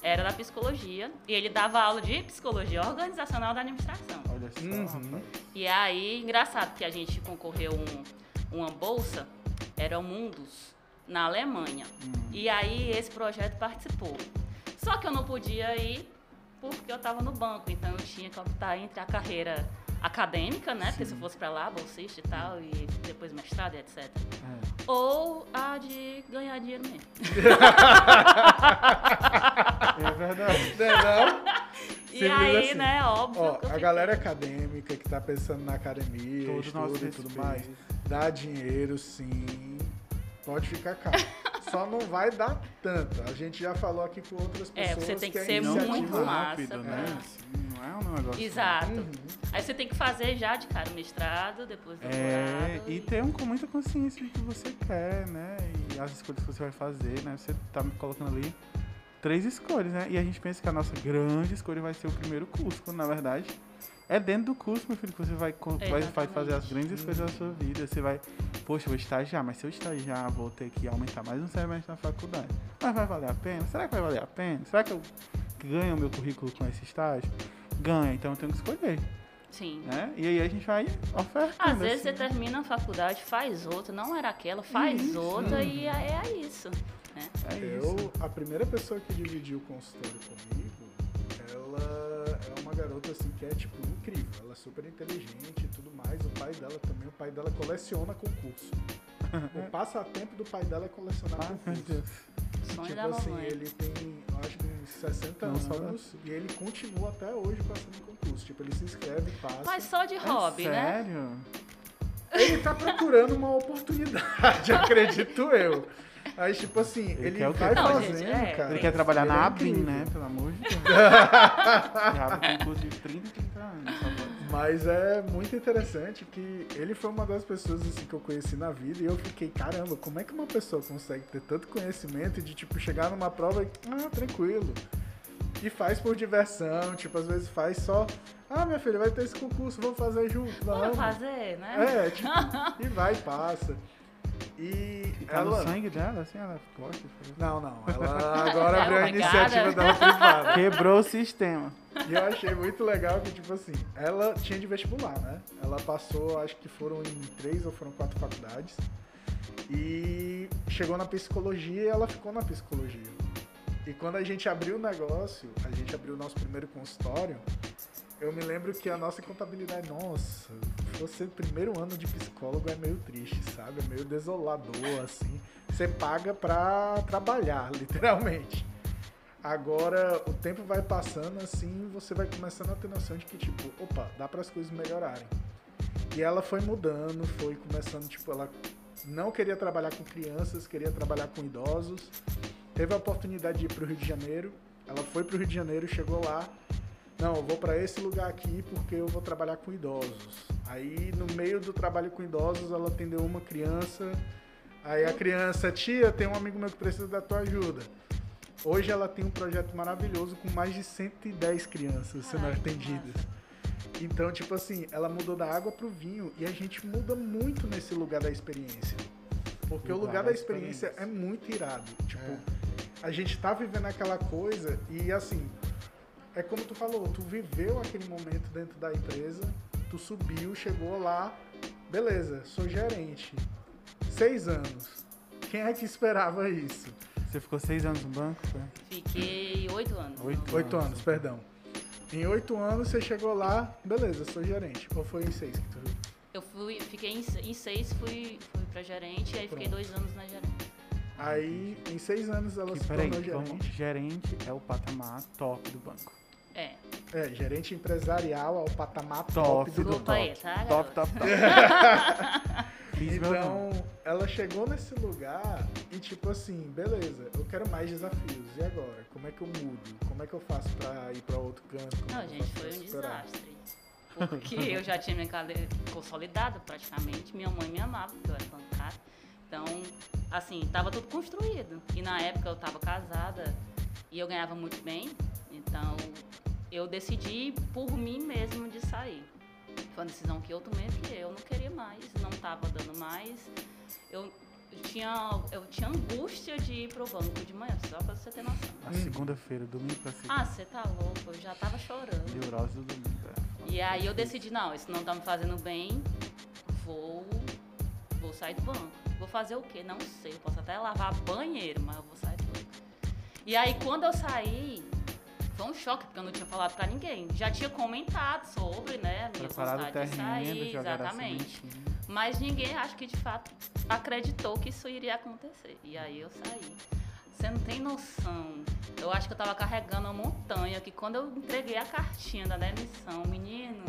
Era da psicologia e ele dava aula de psicologia organizacional da administração. Olha só, Uhum. E aí, engraçado que a gente concorreu um, uma bolsa, era o Mundus, na Alemanha. Hum. E aí esse projeto participou. Só que eu não podia ir porque eu estava no banco, então eu tinha que optar entre a carreira acadêmica, né? Porque se eu fosse para lá, bolsista e tal, e depois mestrado e etc. É. Ou a de ganhar dinheiro mesmo. É. Não é não? E Simples aí, assim. né, óbvio. Ó, que a galera acadêmica que tá pensando na academia, Todos nós estudo e tudo mais, dá dinheiro sim, pode ficar caro. Só não vai dar tanto. A gente já falou aqui com outras É, pessoas você tem que a ser iniciativa- muito rápido, né? pra- Assim, não é um negócio. Exato. Uhum. Aí você tem que fazer já de cara o mestrado, depois do É, doutorado. e ter um, com muita consciência do que você quer, né? E as escolhas que você vai fazer, né? Você tá me colocando ali três escolhas, né? E a gente pensa que a nossa grande escolha vai ser o primeiro curso, quando na verdade é dentro do curso, meu filho, que você vai, vai, vai fazer as grandes escolhas da sua vida. Você vai, poxa, vou estagiar, mas se eu estagiar, vou ter que aumentar mais um semestre na faculdade. Mas vai valer a pena? Será que vai valer a pena? Será que eu ganho o meu currículo com esse estágio? Ganha, então eu tenho que escolher, Sim. né? E aí a gente vai ofertando. Às vezes você assim. termina a faculdade, faz outra, não era aquela, faz Isso. outra e é, é isso. Né? É isso. Eu, a primeira pessoa que dividiu o consultório comigo, ela é uma garota assim que é tipo incrível. Ela é super inteligente e tudo mais. O pai dela também, o pai dela coleciona concurso. O passatempo do pai dela é colecionar Ah, concurso. Sonho tipo da assim, mamãe. ele tem, eu acho que uns 60 Não, anos e ele continua até hoje passando em concurso. Tipo, ele se inscreve, passa. Mas só de É hobby, né? Sério? Ele tá procurando uma oportunidade, acredito eu. Aí, tipo assim, Ele ele, vai Não, fazendo, gente, é. cara. Ele quer trabalhar Ele na é ABIN, né? Pelo amor de Deus. Já abre concurso de 30 e 30 anos. pode. Mas é muito interessante que ele foi uma das pessoas assim, que eu conheci na vida e eu fiquei, caramba, como é que uma pessoa consegue ter tanto conhecimento de tipo chegar numa prova e, ah, tranquilo. E faz por diversão, tipo, às vezes faz só, ah, minha filha, vai ter esse concurso, vamos fazer junto. Vamos Vamos. fazer, né? É, tipo, e vai e passa. E E tá ela. no sangue dela, assim, ela gosta de fazer. Não, não. Ela agora É abriu a iniciativa dela privada. Quebrou o sistema. E eu achei muito legal que, tipo assim, ela tinha de vestibular, né? Ela passou, acho que foram em três ou foram quatro faculdades. E chegou na psicologia e ela ficou na psicologia. E quando a gente abriu o negócio, a gente abriu o nosso primeiro consultório, eu me lembro que a nossa contabilidade, nossa, você primeiro ano de psicólogo é meio triste, sabe? É meio desolador, assim. Você paga pra trabalhar, literalmente. Agora, o tempo vai passando assim, você vai começando a ter noção de que, tipo, opa, dá para as coisas melhorarem. E ela foi mudando, foi começando, tipo, ela não queria trabalhar com crianças, queria trabalhar com idosos. Teve a oportunidade de ir para o Rio de Janeiro. Ela foi para o Rio de Janeiro, chegou lá. Não, eu vou para esse lugar aqui porque eu vou trabalhar com idosos. Aí, no meio do trabalho com idosos, ela atendeu uma criança. Aí a criança, tia, tem um amigo meu que precisa da tua ajuda. Hoje ela tem um projeto maravilhoso com mais de 110 crianças sendo atendidas. Então, tipo assim, ela mudou da água pro vinho e a gente muda muito nesse lugar da experiência. Porque o Lugar da da experiência é experiência. muito irado. Tipo, a gente tá vivendo aquela coisa e assim, é como tu falou, tu viveu aquele momento dentro da empresa, tu subiu, chegou lá, beleza, sou gerente. Seis anos. Quem é que esperava isso? Você ficou seis anos no banco? Foi? Fiquei oito anos. Oito. Oito anos, perdão. Em oito anos você chegou lá, beleza, sou gerente. Ou foi em seis que tu viu? Eu fui, fiquei em, em seis, fui, fui pra gerente, aí fiquei Pronto. dois anos na gerente. Aí, em seis anos ela Que, se tornou vamos, gerente. gerente é o patamar top do banco. É. É, gerente empresarial ao patamar top, Top do top. aí, tá, Top, top, top. Então, ela chegou nesse lugar e tipo assim, beleza, eu quero mais desafios. E agora? Como é que eu mudo? Como é que eu faço pra ir pra outro canto? Como Não, é eu gente, foi um superar? desastre. Porque eu já tinha minha carreira consolidada praticamente, minha mãe me amava, porque eu era bancária. Então, assim, tava tudo construído. E na época eu tava casada e eu ganhava muito bem, então eu decidi por mim mesmo de sair. Foi uma decisão que eu tomei porque eu não queria mais, não tava dando mais. Eu, eu tinha, eu tinha angústia de ir pro banco de manhã, só pra você ter noção. Na segunda-feira, domingo pra segunda. Ah, você tá louco, eu já tava chorando. Neurose do domingo. é. E aí eu decidi, não, isso não tá me fazendo bem, vou, vou sair do banco. Vou fazer o quê? Não sei, eu posso até lavar banheiro, mas eu vou sair do banco. E aí quando eu saí, foi um choque, porque eu não tinha falado pra ninguém. Já tinha comentado sobre, né, a minha Preparado vontade de terreno, sair, jogar a exatamente. Mas ninguém, acho que de fato, acreditou que isso iria acontecer. E aí eu saí. Você não tem noção. Eu acho que eu tava carregando uma montanha, que quando eu entreguei a cartinha da demissão, menino,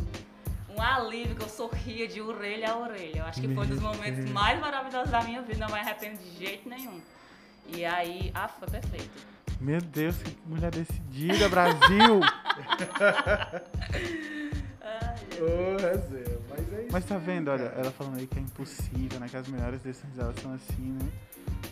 um alívio que eu sorria de orelha a orelha. Eu acho que foi um dos momentos mais maravilhosos da minha vida, não me arrependo de jeito nenhum. E aí, ah, foi perfeito. Meu Deus, que mulher decidida, Brasil! Ô, resenha, mas é isso. Mas tá vendo, olha, ela falando aí que é impossível, né? Que as melhores decisões elas são assim, né?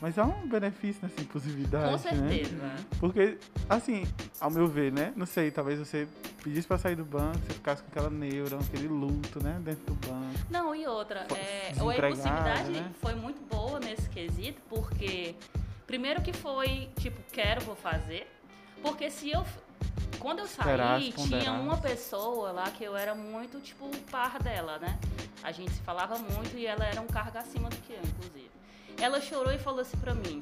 Mas há um benefício nessa impulsividade, Com né? certeza. Porque, assim, ao meu ver, né? Não sei, talvez você pedisse pra sair do banco, você ficasse com aquela neura, aquele luto, né? Dentro do banco. Não, e outra, é, a impulsividade né? foi muito boa nesse quesito, porque primeiro que foi, tipo, quero, vou fazer. Porque se eu. Quando eu saí, tinha uma pessoa lá que eu era muito, tipo, par dela, né? A gente se falava muito e ela era um cargo acima do que eu, inclusive. Ela chorou e falou assim pra mim: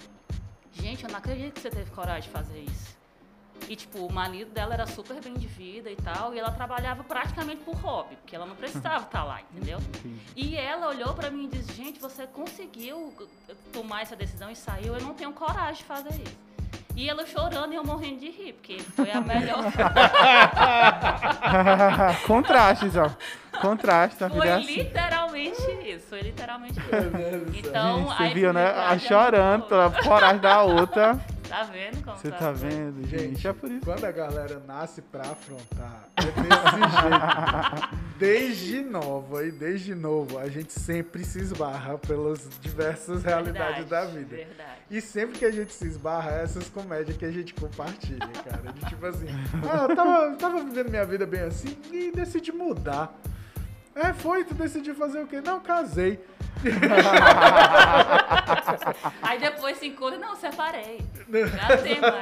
Gente, eu não acredito que você teve coragem de fazer isso. E, tipo, o marido dela era super bem de vida e tal, e ela trabalhava praticamente por hobby, porque ela não precisava estar lá, entendeu? E ela olhou pra mim e disse: Gente, você conseguiu tomar essa decisão e saiu. Eu não tenho coragem de fazer isso. E ela chorando e eu morrendo de rir, porque foi a melhor. Contrastes, ó. Contrastes, a vida é foi assim. literalmente isso. Foi literalmente isso. Então, Gente, você a viu, né? A chorando pela coragem da outra. Tá vendo como Você tá tá vendo, gente? Gente, É por isso. quando a galera nasce pra afrontar, é desse jeito. Desde nova e desde novo, a gente sempre se esbarra pelas diversas realidades Verdade, da vida. Verdade. E sempre que a gente se esbarra, é essas comédias que a gente compartilha, cara. De tipo assim, ah, eu tava, tava vivendo minha vida bem assim e decidi mudar. É, foi, tu decidiu fazer o quê? Não, casei. Aí depois se encontra, não, separei. Já tem mais.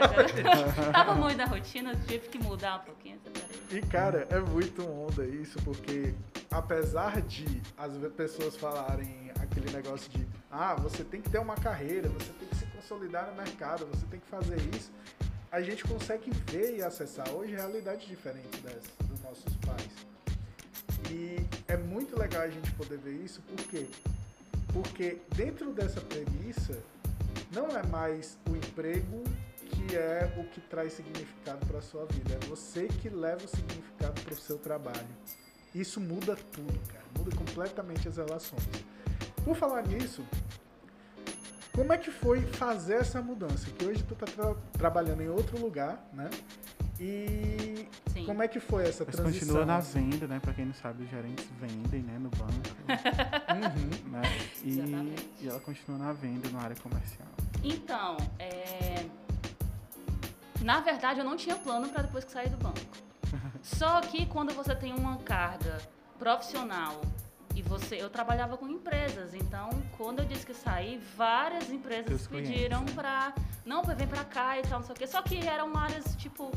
Tava muito na rotina, tive que mudar um pouquinho, separei. E, cara, é muito onda isso, porque apesar de as pessoas falarem aquele negócio de ah, você tem que ter uma carreira, você tem que se consolidar no mercado, você tem que fazer isso, a gente consegue ver e acessar hoje realidades diferentes dessas, dos nossos pais. E é muito legal a gente poder ver isso, por quê? Porque dentro dessa premissa, não é mais o emprego que é o que traz significado para sua vida. É você que leva o significado para o seu trabalho. Isso muda tudo, cara. Muda completamente as relações. Por falar nisso, como é que foi fazer essa mudança? Que hoje tu tá tra- trabalhando em outro lugar, né? E Sim. como é que foi essa Mas transição? continua na venda, né? Pra quem não sabe, os gerentes vendem, né? No banco, Uhum. né? E, Exatamente. e ela continua na venda, na área comercial. Então, é... na verdade eu não tinha plano para depois que sair do banco. Só que quando você tem uma carga profissional e você, eu trabalhava com empresas, então quando eu disse que saí, várias empresas pediram né? pra não, vem pra cá e tal, não sei o quê. Só que eram áreas tipo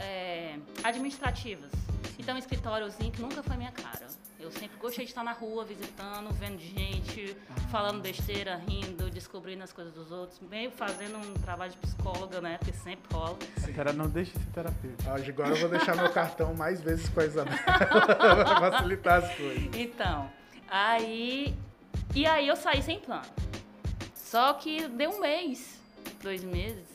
é, administrativas. Então escritóriozinho que nunca foi minha cara. Eu sempre gostei de estar na rua, visitando, vendo gente, falando besteira, rindo, descobrindo as coisas dos outros, meio fazendo um trabalho de psicóloga, né? Porque sempre rola. Cara, não deixe de ser terapeuta. Ah, Agora eu vou deixar meu cartão mais vezes com a Isabela para facilitar as coisas. Então, aí. E aí eu saí sem plano. Só que deu um mês, dois meses.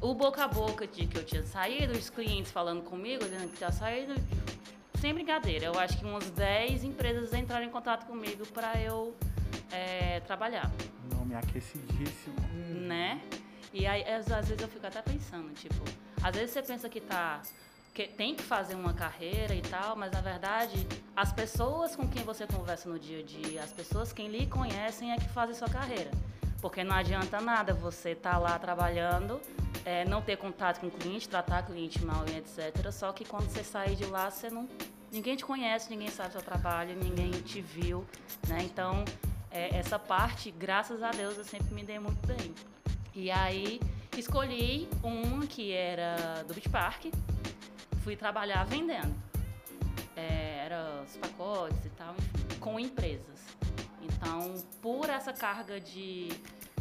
O boca a boca de que eu tinha saído, os clientes falando comigo, dizendo que tinha saído. Sem brincadeira, eu acho que umas 10 empresas entraram em contato comigo para eu é, trabalhar, Nome aquecidíssimo. né? E aí, às, às vezes eu fico até pensando, tipo, às vezes você pensa que tá que tem que fazer uma carreira e tal, mas na verdade, as pessoas com quem você conversa no dia a dia, as pessoas quem lhe conhecem é que fazem sua carreira. Porque não adianta nada você estar lá trabalhando, é, não ter contato com o cliente, tratar o cliente mal e etc. Só que quando você sair de lá, você não. Ninguém te conhece, ninguém sabe seu trabalho, ninguém te viu, né? Então, é, essa parte, graças a Deus, eu sempre me dei muito bem. E aí, escolhi uma que era do Beach Park, fui trabalhar vendendo. É, era os pacotes e tal, enfim, com empresas. Então, por essa carga de,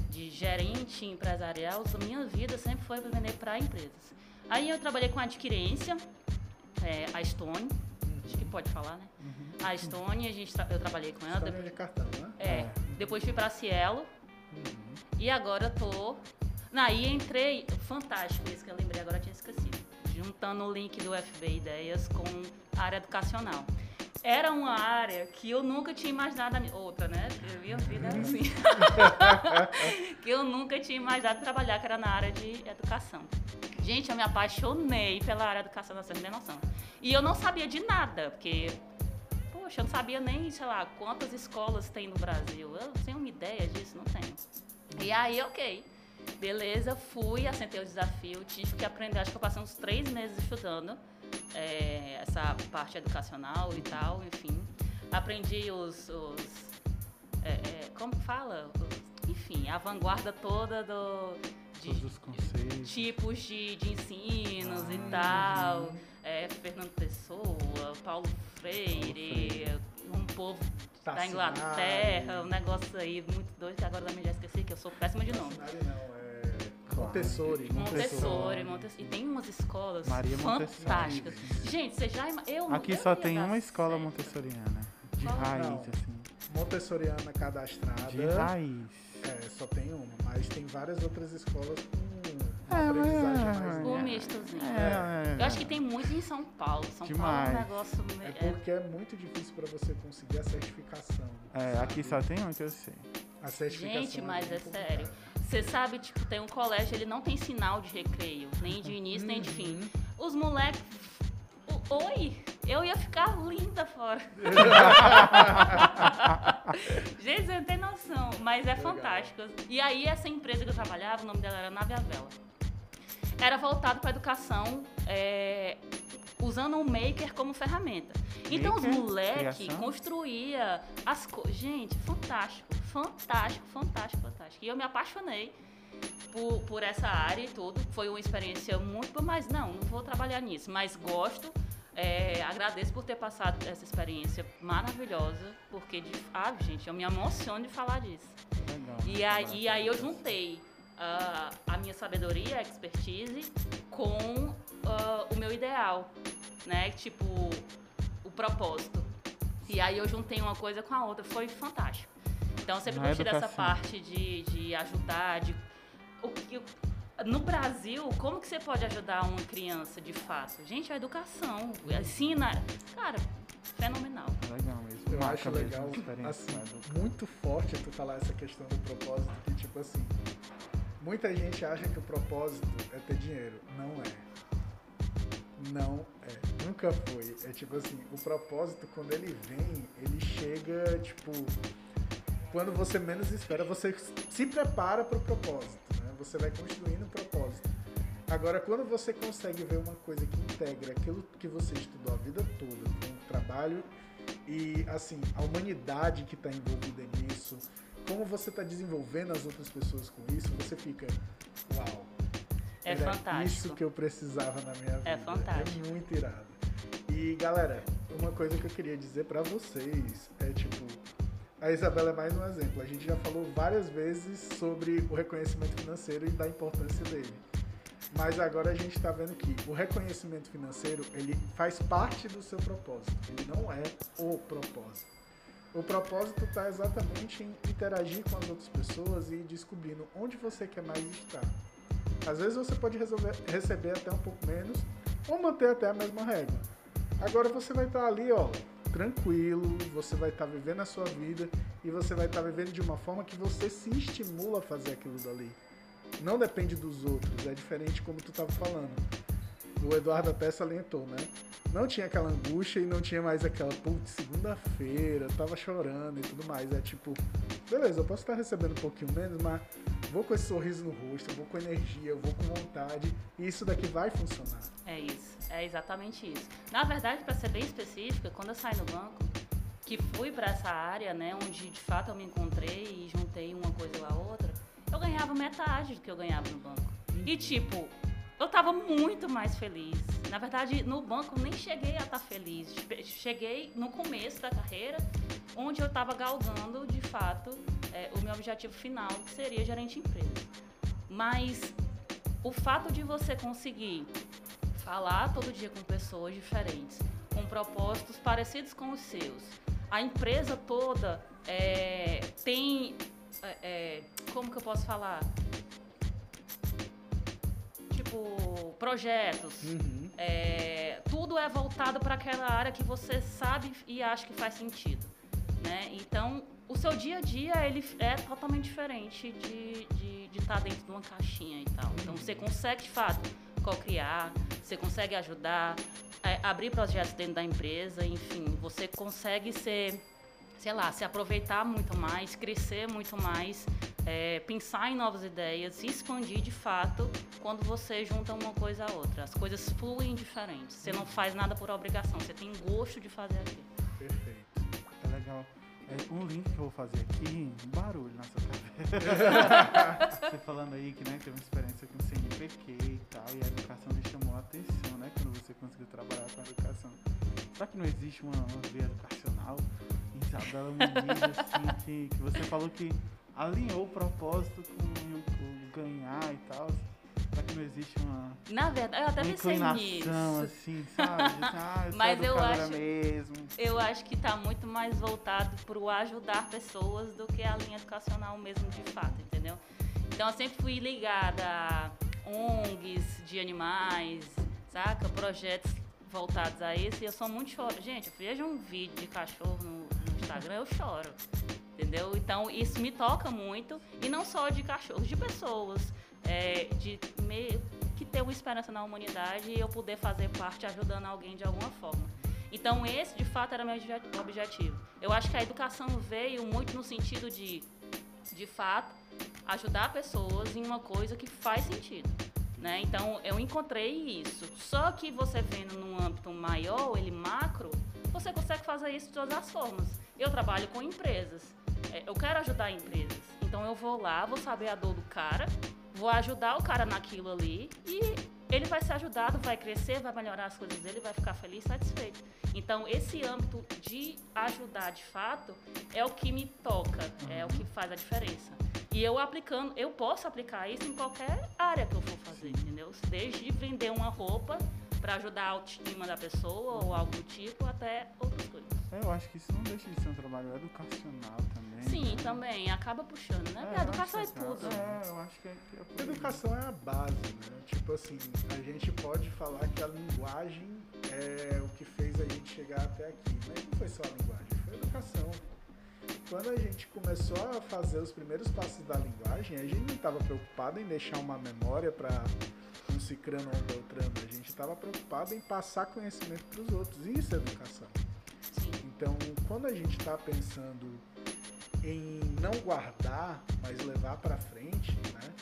de gerente empresarial, a minha vida sempre foi para vender para empresas. Aí eu trabalhei com a adquirência, é, a Stone, acho que pode falar, né? A Stone, a gente eu trabalhei com ela. História de cartão, né? É, depois fui pra Cielo. E agora eu tô. Aí entrei. Fantástico isso que eu lembrei, agora eu tinha esquecido. Juntando o link do FB Ideias com a área educacional. Era uma área que eu nunca tinha imaginado. Outra, né? Minha vida era assim. que eu nunca tinha imaginado trabalhar, que era na área de educação. Gente, eu me apaixonei pela área de educação, vocês não noção. E eu não sabia de nada, porque Poxa, eu não sabia nem, sei lá, quantas escolas tem no Brasil. Eu não tenho uma ideia disso, não tenho. E aí, ok. Beleza, fui, assentei o desafio, tive que aprender, acho que eu passei uns três meses estudando é, essa parte educacional e tal, enfim. Aprendi os. os é, é, como fala? Os- enfim, a vanguarda toda do. de- Todos os conceitos. tipos de, de ensinos e Ah, tal. É, Fernando Pessoa, Paulo Freire, um povo da. Inglaterra, um negócio aí muito doido que agora também já esqueci, que eu sou péssima de nome. Não, é. Montessori. Montessori, Montessori. E tem umas escolas Maria Montessori. fantásticas. Gente, você já eu Aqui eu só tem uma escola certo. montessoriana. De Qual? raiz, Não. assim. Montessoriana cadastrada. De raiz. É, só tem uma, mas tem várias outras escolas com É, aprendizagem é, mais. É. mistozinho. É, Eu acho que tem muito em São Paulo. São Demais. Paulo é um negócio. É É, porque é muito difícil para você conseguir a certificação. É, aqui só sabe? tem um que eu sei. A certificação Gente, mas bem é sério. Você sabe, tipo, tem um colégio, ele não tem sinal de recreio, nem de início, nem de fim. Uhum. Os moleques. Oi! Eu ia ficar linda fora. Gente, você não tem noção, mas é fantástico. E aí, essa empresa que eu trabalhava, o nome dela era Nave Vela. Era voltado para educação, é, usando o maker como ferramenta. Então, os Maker? moleques Criação? construía as coisas. Gente, fantástico, fantástico, fantástico, fantástico. E eu me apaixonei por, por essa área e tudo. Foi uma experiência muito boa, mas não, não vou trabalhar nisso. Mas gosto, é, agradeço por ter passado essa experiência maravilhosa, porque, de, ah, gente, eu me emociono de falar disso. Legal. E aí, e aí eu juntei ah, a minha sabedoria, a expertise, com ah, o meu ideal, né? Tipo, o propósito. E aí eu juntei uma coisa com a outra, foi fantástico. Então eu sempre Na gostei dessa parte de, de ajudar, de... O, que- no Brasil, como que você pode ajudar uma criança de fato? Gente, a educação, ensina... Cara, fenomenal. Legal mesmo. Eu Marca acho legal, a experiência assim, muito forte tu falar essa questão do propósito, que tipo assim, muita gente acha que o propósito é ter dinheiro. Não é. Não é. Nunca foi. É tipo assim, o propósito, quando ele vem, ele chega, tipo, quando você menos espera, você se prepara para o propósito, né? Você vai construindo o propósito. Agora, quando você consegue ver uma coisa que integra aquilo que você estudou a vida toda, com o trabalho e, assim, a humanidade que está envolvida nisso, como você está desenvolvendo as outras pessoas com isso, você fica, uau. É era fantástico. isso que eu precisava na minha vida. É fantástico. É muito irado. E, galera, uma coisa que eu queria dizer pra vocês é, tipo, a Isabela é mais um exemplo. A gente já falou várias vezes sobre o reconhecimento financeiro e da importância dele. Mas agora a gente está vendo que o reconhecimento financeiro ele faz parte do seu propósito. Ele não é o propósito. O propósito está exatamente em interagir com as outras pessoas e ir descobrindo onde você quer mais estar. Às vezes você pode resolver- receber até um pouco menos ou manter até a mesma regra. Agora você vai estar ali, ó, tranquilo, você vai estar vivendo a sua vida e você vai estar vivendo de uma forma que você se estimula a fazer aquilo dali. Não depende dos outros, é diferente como tu estava falando. O Eduardo até salientou, né? Não tinha aquela angústia e não tinha mais aquela, putz, segunda-feira, tava chorando e tudo mais. É tipo, beleza, eu posso estar recebendo um pouquinho menos, mas vou com esse sorriso no rosto, vou com energia, vou com vontade e isso daqui vai funcionar. É isso, é exatamente isso. Na verdade, para ser bem específica, quando eu saí do banco, que fui para essa área, né, onde de fato eu me encontrei e juntei uma coisa a outra, eu ganhava metade do que eu ganhava no banco. E tipo, eu tava muito mais feliz. Na verdade, no banco nem cheguei a estar feliz. Cheguei no começo da carreira, onde eu estava galgando de fato é, o meu objetivo final, que seria gerente de empresa. Mas o fato de você conseguir falar todo dia com pessoas diferentes, com propósitos parecidos com os seus, a empresa toda é, tem. é, é, como que eu posso falar? Tipo, projetos. É, tudo é voltado para aquela área que você sabe e acha que faz sentido, né? Então, o seu dia a dia ele é totalmente diferente de de de estar dentro de uma caixinha e tal. Então, você consegue de fato co-criar, você consegue ajudar, é, abrir projetos dentro da empresa, enfim, você consegue ser sei lá, se aproveitar muito mais, crescer muito mais, é, pensar em novas ideias, se expandir de fato quando você junta uma coisa a outra. As coisas fluem diferentes. Você não faz nada por obrigação, você tem gosto de fazer aquilo. Perfeito. É legal. É, um link que eu vou fazer aqui, um barulho na sua cabeça. Você falando aí que né, teve uma experiência com o CNPq e tal, e a educação lhe chamou a atenção, né? Quando você conseguiu trabalhar com a educação. Será que não existe uma, uma veia educacional Isabela Muniz, assim, que, que você falou que alinhou o propósito com o ganhar e tal? Será que não existe uma, Na verdade, eu até pensei nisso. assim, sabe? Ah, eu Mas eu acho- mesmo. Eu acho que está muito mais voltado para o ajudar pessoas do que a linha educacional mesmo de fato, entendeu? Então eu sempre fui ligada a ONGs de animais, saca? Projetos voltados a isso. E eu sou muito choro. Gente, eu vejo um vídeo de cachorro no Instagram, eu choro. Entendeu? Então, isso me toca muito. E não só de cachorros, de pessoas. É, de me, que ter uma esperança na humanidade e eu poder fazer parte ajudando alguém de alguma forma. Então, esse, de fato, era meu objetivo. Eu acho que a educação veio muito no sentido de, de fato, ajudar pessoas em uma coisa que faz sentido. Né? Então, eu encontrei isso. Só que você vendo num âmbito maior, ele macro, você consegue fazer isso de todas as formas. Eu trabalho com empresas. É, eu quero ajudar empresas. Então, eu vou lá, vou saber a dor do cara, vou ajudar o cara naquilo ali e ele vai ser ajudado, vai crescer, vai melhorar as coisas dele, vai ficar feliz, satisfeito. Então, esse âmbito de ajudar de fato é o que me toca, é o que faz a diferença. E eu aplicando, eu posso aplicar isso em qualquer área que eu for fazer, entendeu? Desde vender uma roupa para ajudar a autoestima da pessoa ou algo do tipo, até. É, eu acho que isso não deixa de ser um trabalho educacional também. Sim, né? também. Acaba puxando, né? É, a educação é tudo. É, eu acho que é, que é Educação é a base, né? Tipo assim, a gente pode falar que a linguagem é o que fez a gente chegar até aqui. Mas não foi só a linguagem, foi a educação quando a gente começou a fazer os primeiros passos da linguagem, a gente não estava preocupado em deixar uma memória para um cicrano ou um beltrano, a gente estava preocupado em passar conhecimento para os outros. Isso é educação. Então, quando a gente está pensando em não guardar, mas levar para frente, né?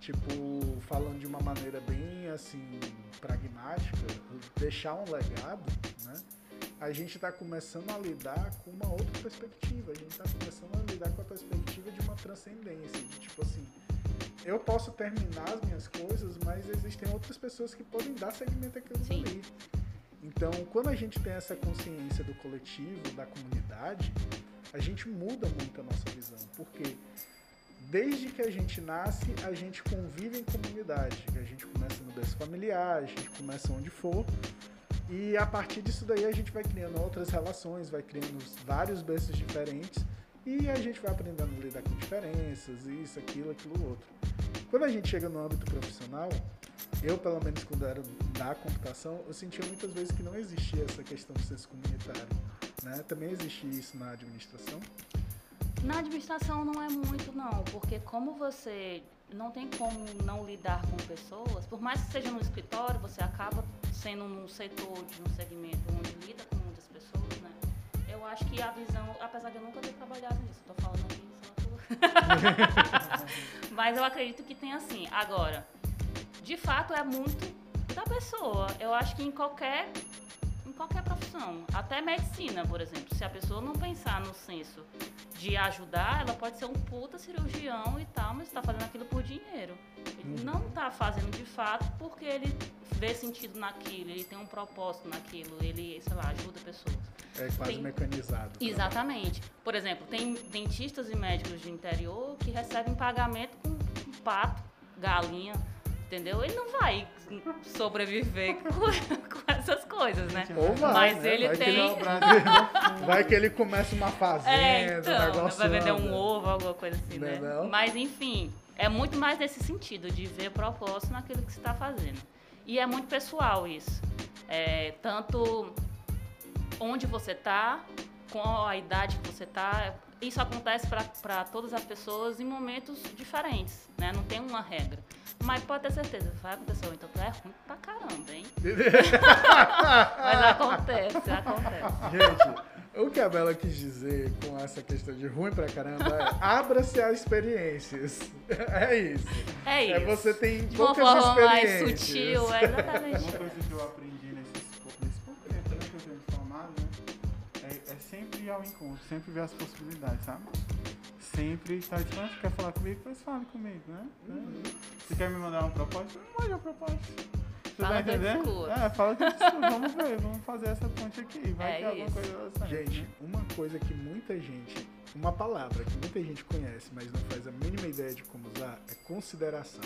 Tipo, falando de uma maneira bem assim pragmática, deixar um legado, né? a gente está começando a lidar com uma outra perspectiva. A gente está começando a lidar com a perspectiva de uma transcendência, de tipo assim, eu posso terminar as minhas coisas, mas existem outras pessoas que podem dar seguimento àquilo Sim. ali. Então, quando a gente tem essa consciência do coletivo, da comunidade, a gente muda muito a nossa visão, porque desde que a gente nasce, a gente convive em comunidade, a gente começa no berço familiar, a gente começa onde for, e a partir disso daí a gente vai criando outras relações, vai criando vários berços diferentes. E a gente vai aprendendo a lidar com diferenças, isso, aquilo, aquilo outro. Quando a gente chega no âmbito profissional, eu pelo menos quando era da computação, eu sentia muitas vezes que não existia essa questão do senso comunitário. Né? Também existia isso na administração? Na administração não é muito não, porque como você não tem como não lidar com pessoas, por mais que seja no escritório, você acaba sendo num setor, de um segmento onde lida com muitas pessoas, né? Eu acho que a visão, apesar de eu nunca ter trabalhado nisso, estou falando aqui Mas eu acredito que tem assim. Agora, de fato é muito da pessoa. Eu acho que em qualquer qualquer profissão, até medicina, por exemplo, se a pessoa não pensar no senso de ajudar, ela pode ser um puta cirurgião e tal, mas está fazendo aquilo por dinheiro. Ele uhum. não está fazendo de fato porque ele vê sentido naquilo, ele tem um propósito naquilo, ele, sei lá, ajuda pessoas. É quase tem... mecanizado. Exatamente. Por exemplo, tem dentistas e médicos de interior que recebem pagamento com pato, galinha, entendeu? Ele não vai sobreviver com, com essas coisas, né? Ou vai, Mas né? ele vai tem. Que vai que ele começa uma fazenda, é, então, um negócio. Vai vender um ovo, alguma coisa assim, não né? Não? Mas enfim, é muito mais nesse sentido, de ver propósito naquilo que você está fazendo. E é muito pessoal isso. É, tanto onde você está, com a idade que você está. Isso acontece para todas as pessoas em momentos diferentes, né? Não tem uma regra. Mas pode ter certeza, vai acontecer. Então tu é ruim pra caramba, hein? Mas acontece, acontece. Gente, o que a Bela quis dizer com essa questão de ruim pra caramba é abra-se a experiências. É isso. É isso. É você tem de poucas uma forma experiências. mais sutil, é exatamente. Uma coisa que eu aprendi sempre ir ao encontro, sempre ver as possibilidades, sabe? sempre está disponível. Quer falar comigo? Pois fale comigo, né? Uhum. Você quer me mandar uma proposta? Mande uma proposta. Você fala tá entendendo? É, fala que Vamos ver, vamos fazer essa ponte aqui. Vai é ter alguma coisa assim. Gente, uma coisa que muita gente, uma palavra que muita gente conhece, mas não faz a mínima ideia de como usar, é consideração.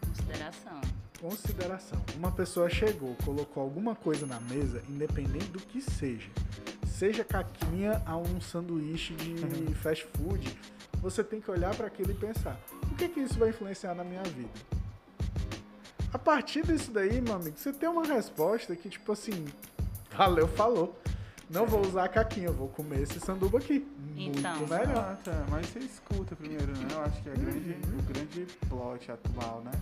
Consideração. Consideração. Uma pessoa chegou, colocou alguma coisa na mesa, independente do que seja seja caquinha a um sanduíche de uhum. fast food, você tem que olhar para aquilo e pensar: o que, que isso vai influenciar na minha vida? A partir disso daí, meu amigo, você tem uma resposta que, tipo assim, valeu, falou. Não vou usar a caquinha, vou comer esse sanduba aqui. Então. Muito melhor. Exato, é, mas você escuta primeiro, né? Eu acho que é a grande, Uhum. o grande plot atual, né?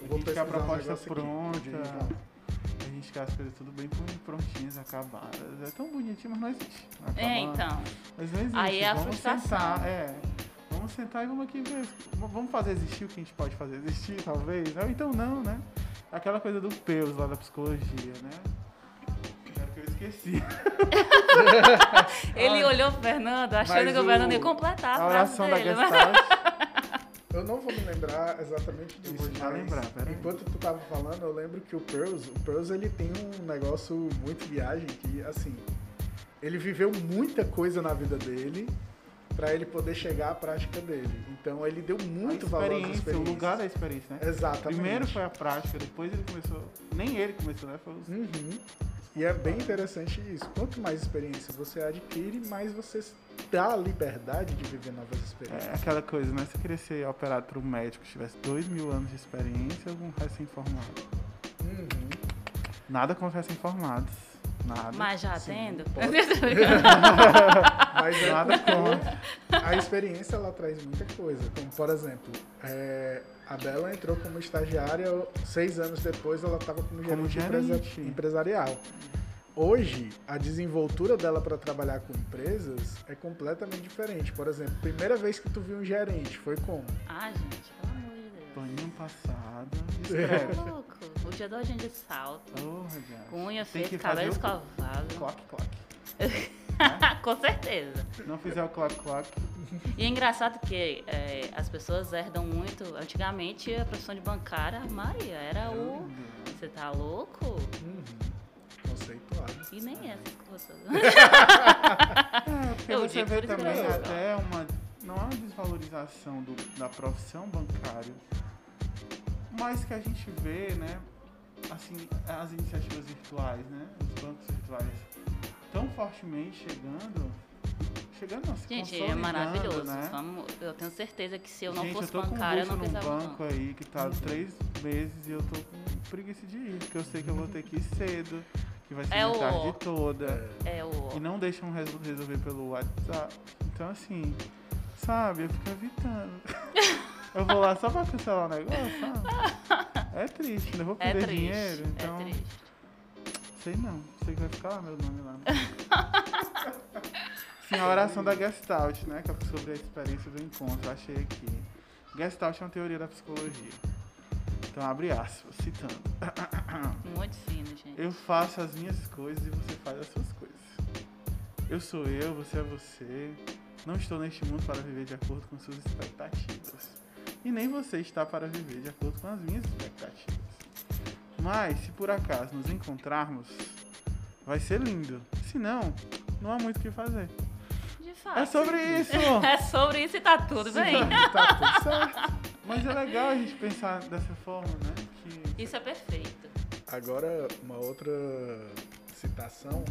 Eu A vou gente quer a pesquisar um proposta negócio aqui. Pronta. Digital. A gente quer as coisas tudo bem prontinhas, acabadas. É tão bonitinho, mas não existe. Acaba- É, então. Mas não existe. Aí é a vamos frustração. sentar, é. Vamos sentar e vamos aqui ver. Vamos fazer existir o que a gente pode fazer existir, talvez. Ou então não, né? Aquela coisa do Peus lá da psicologia, né? Agora que eu esqueci. Ele olhou o Fernando achando mas que o Fernando ia completar a, A oração da mas- Gestalt. Eu não vou me lembrar exatamente Eu disso. vou já lembrar, pera. Enquanto tu tava falando, eu lembro que o Pearls, o Pearls ele tem um negócio muito viagem que, assim, ele viveu muita coisa na vida dele pra ele poder chegar à prática dele. Então ele deu muito valor às experiência, o lugar da experiência, né? Exatamente. Primeiro foi a prática, depois ele começou. Nem ele começou, né? Foi os Uhum. E é bem interessante isso. Quanto mais experiência você adquire, mais você dá a liberdade de viver novas experiências. É aquela coisa, né? Você queria ser operado por um médico que tivesse dois mil anos de experiência ou um recém-formado? Uhum. Nada com os recém-formados. Nada. Mas já Sim, tendo. pode. Mas é Nada contra. a experiência ela traz muita coisa. Como, por exemplo, é, a Bela entrou como estagiária, seis anos depois ela estava como Como gerente, empresa- gerente. empresarial. Hoje, a desenvoltura dela para trabalhar com empresas é completamente diferente. Por exemplo, primeira vez que tu viu um gerente, foi como? Ah, gente, pelo amor de Deus. Paninho passado. Tá Escreve. louco. O dia do agente de salto. Porra, cara. Com unha feita, cabelo escovado. Clock, clock. Com certeza. Não fizer o clock. E é engraçado que é, as pessoas herdam muito. Antigamente, a profissão de bancária, Maria, era o. Você tá louco? Uhum. Conceituado. E nem essas coisas. É, você vê também até uma. Não há uma desvalorização do- da profissão bancária. Mas que a gente vê, né? Assim, as iniciativas virtuais, né? Os bancos virtuais tão fortemente chegando. Chegando não, se Gente, é maravilhoso. Né? Vamos- eu tenho certeza que se eu não Gente, fosse eu bancária, eu não num precisava. banco aí que tá há três meses e eu tô com preguiça de ir, porque eu sei que eu vou ter que ir cedo, que vai ser É a o- tarde toda. É o. E não deixam resol- resolver pelo WhatsApp. Então, assim, sabe, eu fico evitando. eu vou lá só pra cancelar o negócio, sabe? É triste, né? Eu vou É perder triste. dinheiro, então. É triste. Sei não, sei que vai ficar lá meu nome lá. Sim, a oração da Gestalt, né? Que é sobre a experiência do encontro. Achei aqui. Gestalt é uma teoria da psicologia. Então, abre aspas, citando. Muito fino, gente. Eu faço as minhas coisas e você faz as suas coisas. Eu sou eu, você é você. Não estou neste mundo para viver de acordo com suas expectativas. E nem você está para viver de acordo com as minhas expectativas. Mas, se por acaso nos encontrarmos, vai ser lindo. Se não, não há muito o que fazer. De fato. É sobre isso! É sobre isso e tá tudo bem. Tá tudo certo. Mas é legal a gente pensar dessa forma, né? Que Isso é perfeito. Agora, uma outra citação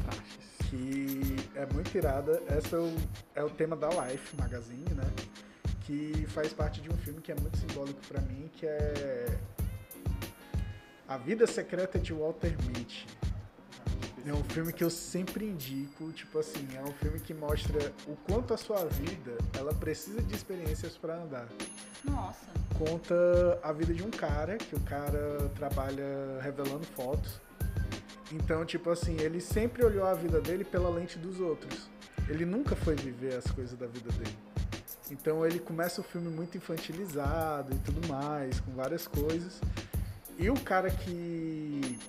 que é muito irada. Essa é o, é o tema da Life Magazine, né? Que faz parte de um filme que é muito simbólico pra mim, que é A Vida Secreta de Walter Mitty. É um filme que eu sempre indico, tipo assim, é um filme que mostra o quanto a sua vida, ela precisa de experiências pra andar. Nossa. Conta a vida de um cara, que o cara trabalha revelando fotos. Então, tipo assim, ele sempre olhou a vida dele pela lente dos outros. Ele nunca foi viver as coisas da vida dele. Então ele começa o filme muito infantilizado e tudo mais, com várias coisas. E o cara que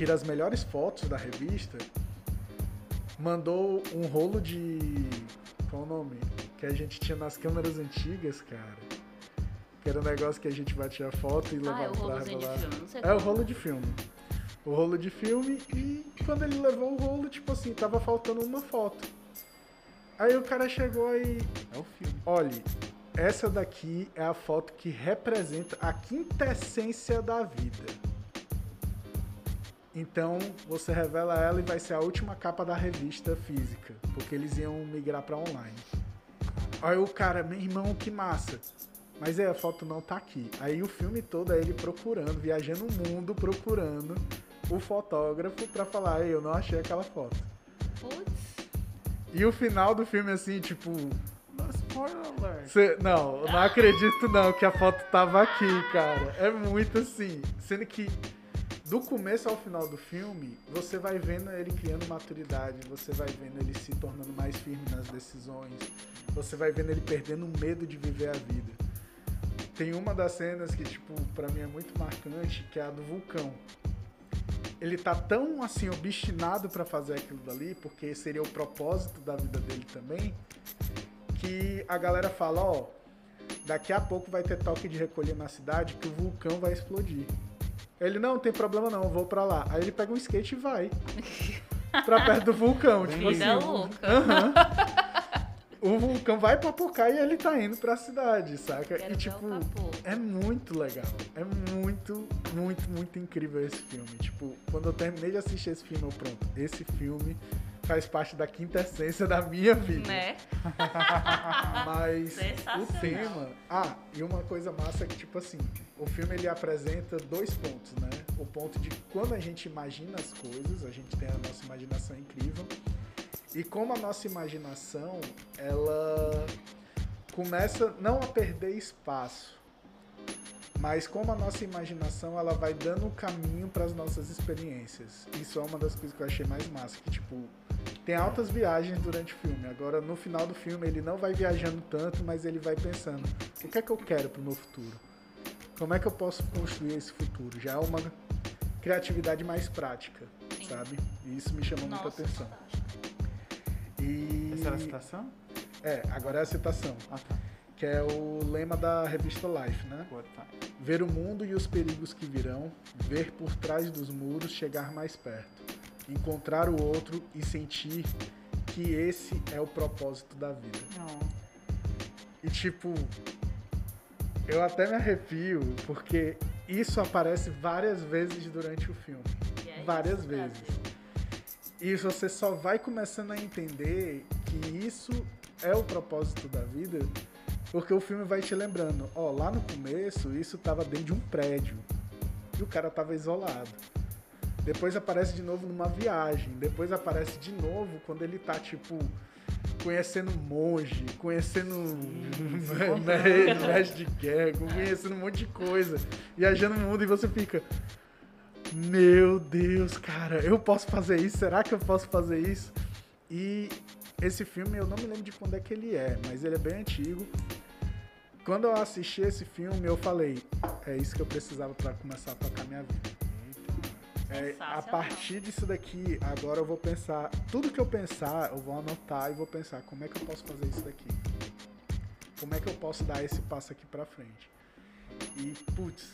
tira as melhores fotos da revista mandou um rolo de. Qual o nome? Que a gente tinha nas câmeras antigas, cara. Que era um negócio que a gente batia foto e Ah, levava é o pra rolozinho de revelar. filme. Não sei É o rolo de filme. O rolo de filme e quando ele levou o rolo, tipo assim, tava faltando uma foto. Aí o cara chegou e. É o filme. Olhe, essa daqui é a foto que representa a quintessência da vida. Então você revela ela e vai ser a última capa da revista física, porque eles iam migrar pra online. Aí o cara, meu irmão, que massa. Mas é, a foto não tá aqui. Aí o filme todo é ele procurando, viajando o mundo, procurando o fotógrafo pra falar, Ei, eu não achei aquela foto. Putz. E o final do filme, assim, tipo. Cê- não, não acredito não que a foto tava aqui, cara. É muito assim. Sendo que do começo ao final do filme, você vai vendo ele criando maturidade, você vai vendo ele se tornando mais firme nas decisões, você vai vendo ele perdendo o medo de viver a vida. Tem uma das cenas que, tipo, pra mim é muito marcante, que é a do vulcão. Ele tá tão, assim, obstinado pra fazer aquilo dali, porque seria o propósito da vida dele também, que a galera fala, ó, daqui a pouco vai ter toque de recolher na cidade que o vulcão vai explodir. Ele, não, não tem problema não, vou pra lá. Aí ele pega um skate e vai. pra perto do vulcão, tipo assim. Vida louca. Aham. O vulcão vai papocar e ele tá indo pra cidade, saca? Quero e tipo, é muito legal. É muito, muito, muito incrível esse filme. Tipo, quando eu terminei de assistir esse filme, eu pronto, esse filme faz parte da quinta essência da minha vida. Né? Mas o tema. Ah, e uma coisa massa é que, tipo assim, o filme ele apresenta dois pontos, né? O ponto de quando a gente imagina as coisas, a gente tem a nossa imaginação incrível. E como a nossa imaginação, ela começa não a perder espaço, mas como a nossa imaginação ela vai dando o caminho para as nossas experiências. Isso é uma das coisas que eu achei mais massa, que tipo, tem altas viagens durante o filme. Agora no final do filme ele não vai viajando tanto, mas ele vai pensando, o que é que eu quero pro meu futuro? Como é que eu posso construir esse futuro? Já é uma criatividade mais prática, Sim. sabe? E isso me chamou muita Nossa, atenção. fantástico. E Essa era a citação? é, agora é a citação, Ah, tá. que é o lema da revista Life, né? Boa, tá. Ver o mundo e os perigos que virão, ver por trás dos muros chegar mais perto, encontrar o outro e sentir que esse é o propósito da vida. Não. E tipo, eu até me arrepio porque isso aparece várias vezes durante o filme. É Várias isso, vezes. E você só vai começando a entender que isso é o propósito da vida, porque o filme vai te lembrando, ó, lá no começo isso tava dentro de um prédio e o cara tava isolado. Depois aparece de novo numa viagem, depois aparece de novo quando ele tá tipo conhecendo monge, conhecendo né, mestre de guerra, conhecendo um monte de coisa, viajando no mundo e você fica meu Deus, cara, eu posso fazer isso? Será que eu posso fazer isso? E esse filme, eu não me lembro de quando é que ele é, mas ele é bem antigo. Quando eu assisti esse filme, eu falei, é isso que eu precisava para começar a tocar minha vida. É, a partir disso daqui, agora eu vou pensar, tudo que eu pensar, eu vou anotar e vou pensar, como é que eu posso fazer isso daqui? Como é que eu posso dar esse passo aqui pra frente? E, putz,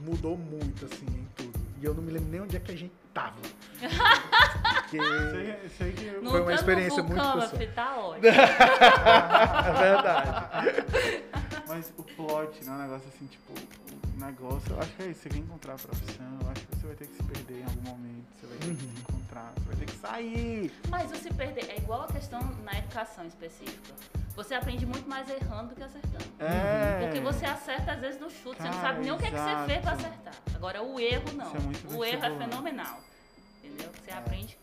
mudou muito, assim, em tudo. E eu não me lembro nem onde é que a gente tava. Porque... Sei, sei que eu... Foi uma experiência no muito vulcão, pessoal. tá ótimo. é verdade. Mas o plot, né? Um negócio assim, tipo, o negócio, eu acho que é isso. Você quer encontrar a profissão, eu acho que você vai ter que se perder em algum momento. Você vai ter que Uhum. se encontrar, você vai ter que sair. Mas o se perder é igual a questão na educação específica. Você aprende muito mais errando do que acertando. É. Porque você acerta às vezes no chute, você não Cara, sabe nem o que, é que você fez pra acertar. Agora o erro não. Isso é muito o erro é vestibular. fenomenal. Entendeu? Você É. aprende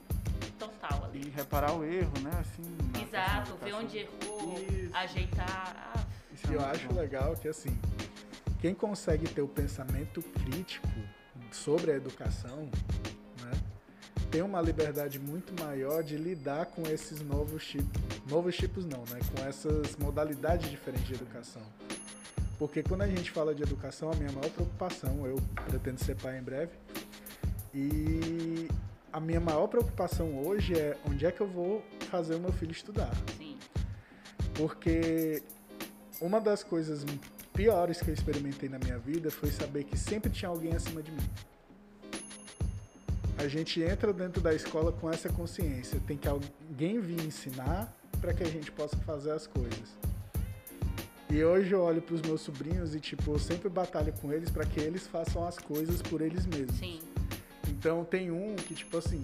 total E ali. reparar o erro, né? Assim. Exato, ver onde errou, Isso. ajeitar. Ah, Isso é Eu acho bom. legal que, assim, quem consegue ter o pensamento crítico sobre a educação, né, tem uma liberdade muito maior de lidar com esses novos tipos. Novos tipos não, né? Com essas modalidades diferentes de educação. Porque quando a gente fala de educação, a minha maior preocupação, eu pretendo ser pai em breve, e a minha maior preocupação hoje é onde é que eu vou fazer o meu filho estudar. sim. Porque uma das coisas piores que eu experimentei na minha vida foi saber que sempre tinha alguém acima de mim. A gente entra dentro da escola com essa consciência. Tem que alguém vir ensinar para que a gente possa fazer as coisas. E hoje eu olho para os meus sobrinhos e tipo, eu sempre batalho com eles para que eles façam as coisas por eles mesmos. Sim. Então tem um que, tipo assim,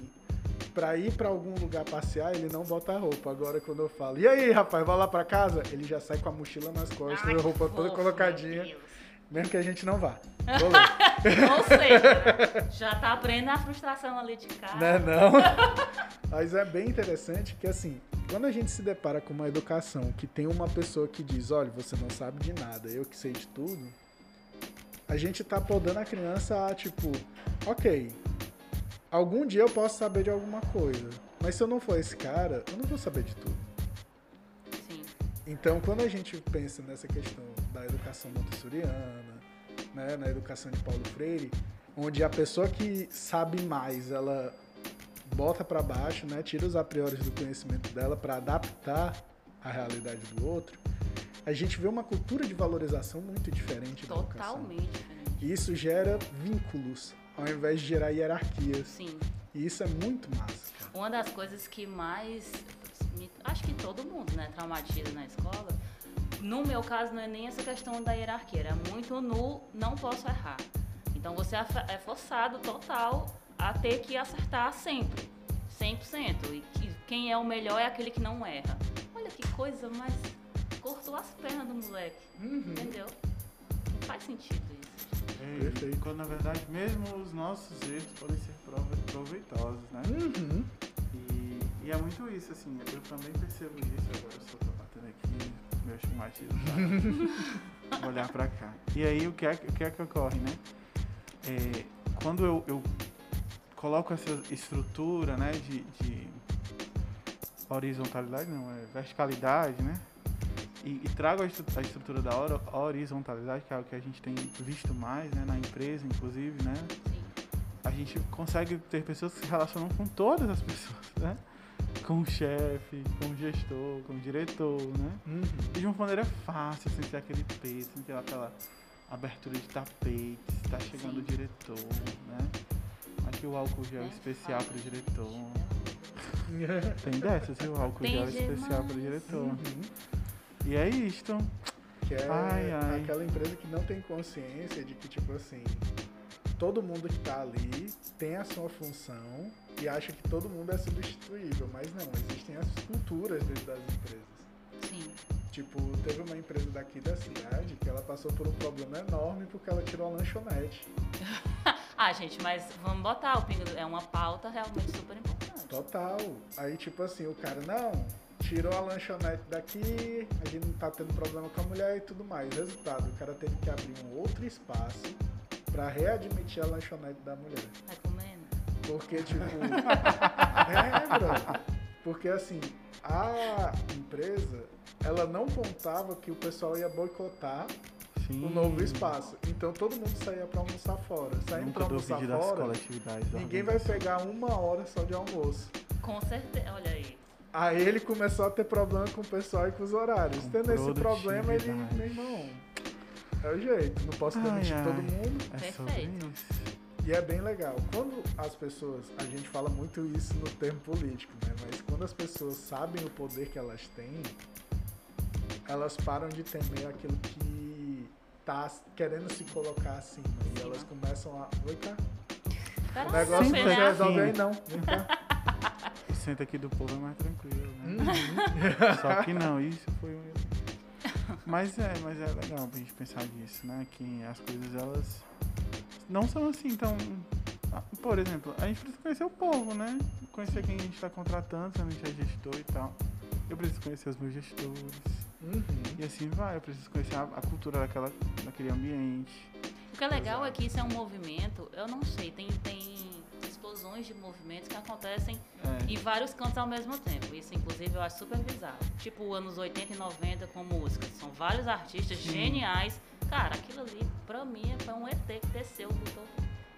pra ir pra algum lugar passear, ele não bota a roupa. Agora, quando eu falo, e aí, rapaz, vai lá pra casa? Ele já sai com a mochila nas costas, Ai, a roupa toda fofo, colocadinha, mesmo que a gente não vá. Ou seja, já tá aprendendo a frustração ali de casa. Né, não? Mas é bem interessante que, assim, quando a gente se depara com uma educação que tem uma pessoa que diz, olha, você não sabe de nada, eu que sei de tudo, a gente tá podando a criança a, tipo, ok, algum dia eu posso saber de alguma coisa, mas se eu não for esse cara, eu não vou saber de tudo. Sim. Então, quando a gente pensa nessa questão da educação montessoriana, né, na educação de Paulo Freire, onde a pessoa que sabe mais, ela bota para baixo, né, tira os a priori do conhecimento dela para adaptar à realidade do outro, a gente vê uma cultura de valorização muito diferente da educação. Totalmente diferente. E isso gera vínculos, ao invés de gerar hierarquias. Sim. E isso é muito massa. cara. Uma das coisas que mais. me- acho que todo mundo, né, traumatiza na escola. No meu caso, não é nem essa questão da hierarquia, é muito no não posso errar. Então você é é forçado total a ter que acertar sempre. 100%. E que- quem é o melhor é aquele que não erra. Olha que coisa mais. Cortou as pernas do moleque. Uhum. Entendeu? Não faz sentido. É, Perfeito. Quando na verdade mesmo os nossos erros podem ser prove- proveitosos, né? Uhum. E, e é muito isso, assim, eu também percebo isso, agora eu só tô batendo aqui, meu estigmatismo, tá? Vou olhar pra cá. E aí o que é, que- o que, é que ocorre, né? É, quando eu, eu coloco essa estrutura, né, de, de horizontalidade, não, é verticalidade, né? E, e trago a, estru- a estrutura da hora- horizontalidade, que é o que a gente tem visto mais, né, na empresa, inclusive, né? Sim. a gente consegue ter pessoas que se relacionam com todas as pessoas, né? Com o chefe, com o gestor, com o diretor, né? Uhum. E de uma maneira fácil, sem ter aquele peso, sem ter aquela abertura de tapete, está chegando Sim. o diretor, né? Aqui o álcool gel Né? especial para o diretor. Tem dessas, viu? O álcool Tem gel especial para o diretor. Uhum. E é isto. Que é Ai, ai. aquela empresa que não tem consciência de que, tipo assim, todo mundo que tá ali tem a sua função e acha que todo mundo é substituível, mas não, existem as culturas dentro das empresas. Sim. Tipo, teve uma empresa daqui da cidade que ela passou por um problema enorme porque ela tirou a lanchonete. Ah, gente, mas vamos botar o pingo. É uma pauta realmente super importante. Total. Aí, tipo assim, o cara, não, tirou a lanchonete daqui, a gente não tá tendo problema com a mulher e tudo mais. Resultado, o cara teve que abrir um outro espaço pra readmitir a lanchonete da mulher. Vai comendo? Porque, tipo. é, bro. Porque, assim, a empresa, ela não contava que o pessoal ia boicotar Sim. o novo espaço. Então todo mundo saía pra almoçar fora. Saindo pra Nunca almoçar fora, ninguém vai pegar uma hora só de almoço. Com certeza. Olha aí. Aí ele começou a ter problema com o pessoal e com os horários. Com Tendo esse problema, ele, meu irmão, é o jeito. Não posso Ai, demitir ai. todo mundo. É Perfeito. isso. E é bem legal. Quando as pessoas, a gente fala muito isso no termo político, né? Mas quando as pessoas sabem o poder que elas têm, elas param de temer aquilo que tá querendo se colocar acima. E elas começam a. Oi, cá. Pera O negócio não se né? resolve aí, não. Vem cá. O centro aqui do povo é mais tranquilo, né? Uhum. Só que não, isso foi um... Mas é, mas é legal pra gente pensar nisso, né? Que as coisas, elas não são assim tão... Ah, Por exemplo, a gente precisa conhecer o povo, né? Conhecer quem a gente tá contratando, se a gente é gestor e tal. Eu preciso conhecer os meus gestores. Uhum. E assim vai, eu preciso conhecer a, a cultura daquela, daquele ambiente. O que é legal é que isso é um movimento, eu não sei, tem, tem explosões de movimentos que acontecem É, em vários cantos ao mesmo tempo. Isso, inclusive, eu acho super bizarro. Tipo, anos 80 e 90 com música. São vários artistas Sim. geniais. Cara, aquilo ali, pra mim, foi um ET que desceu, botou.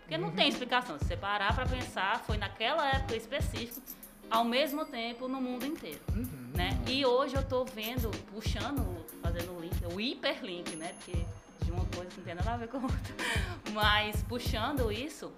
Porque não tem explicação. Se você parar pra pensar, foi naquela época específica, ao mesmo tempo, no mundo inteiro. Uhum. né? E hoje eu tô vendo, puxando, fazendo o link, o hiperlink, né? Porque de uma coisa não tem nada a ver com outra. Mas puxando isso,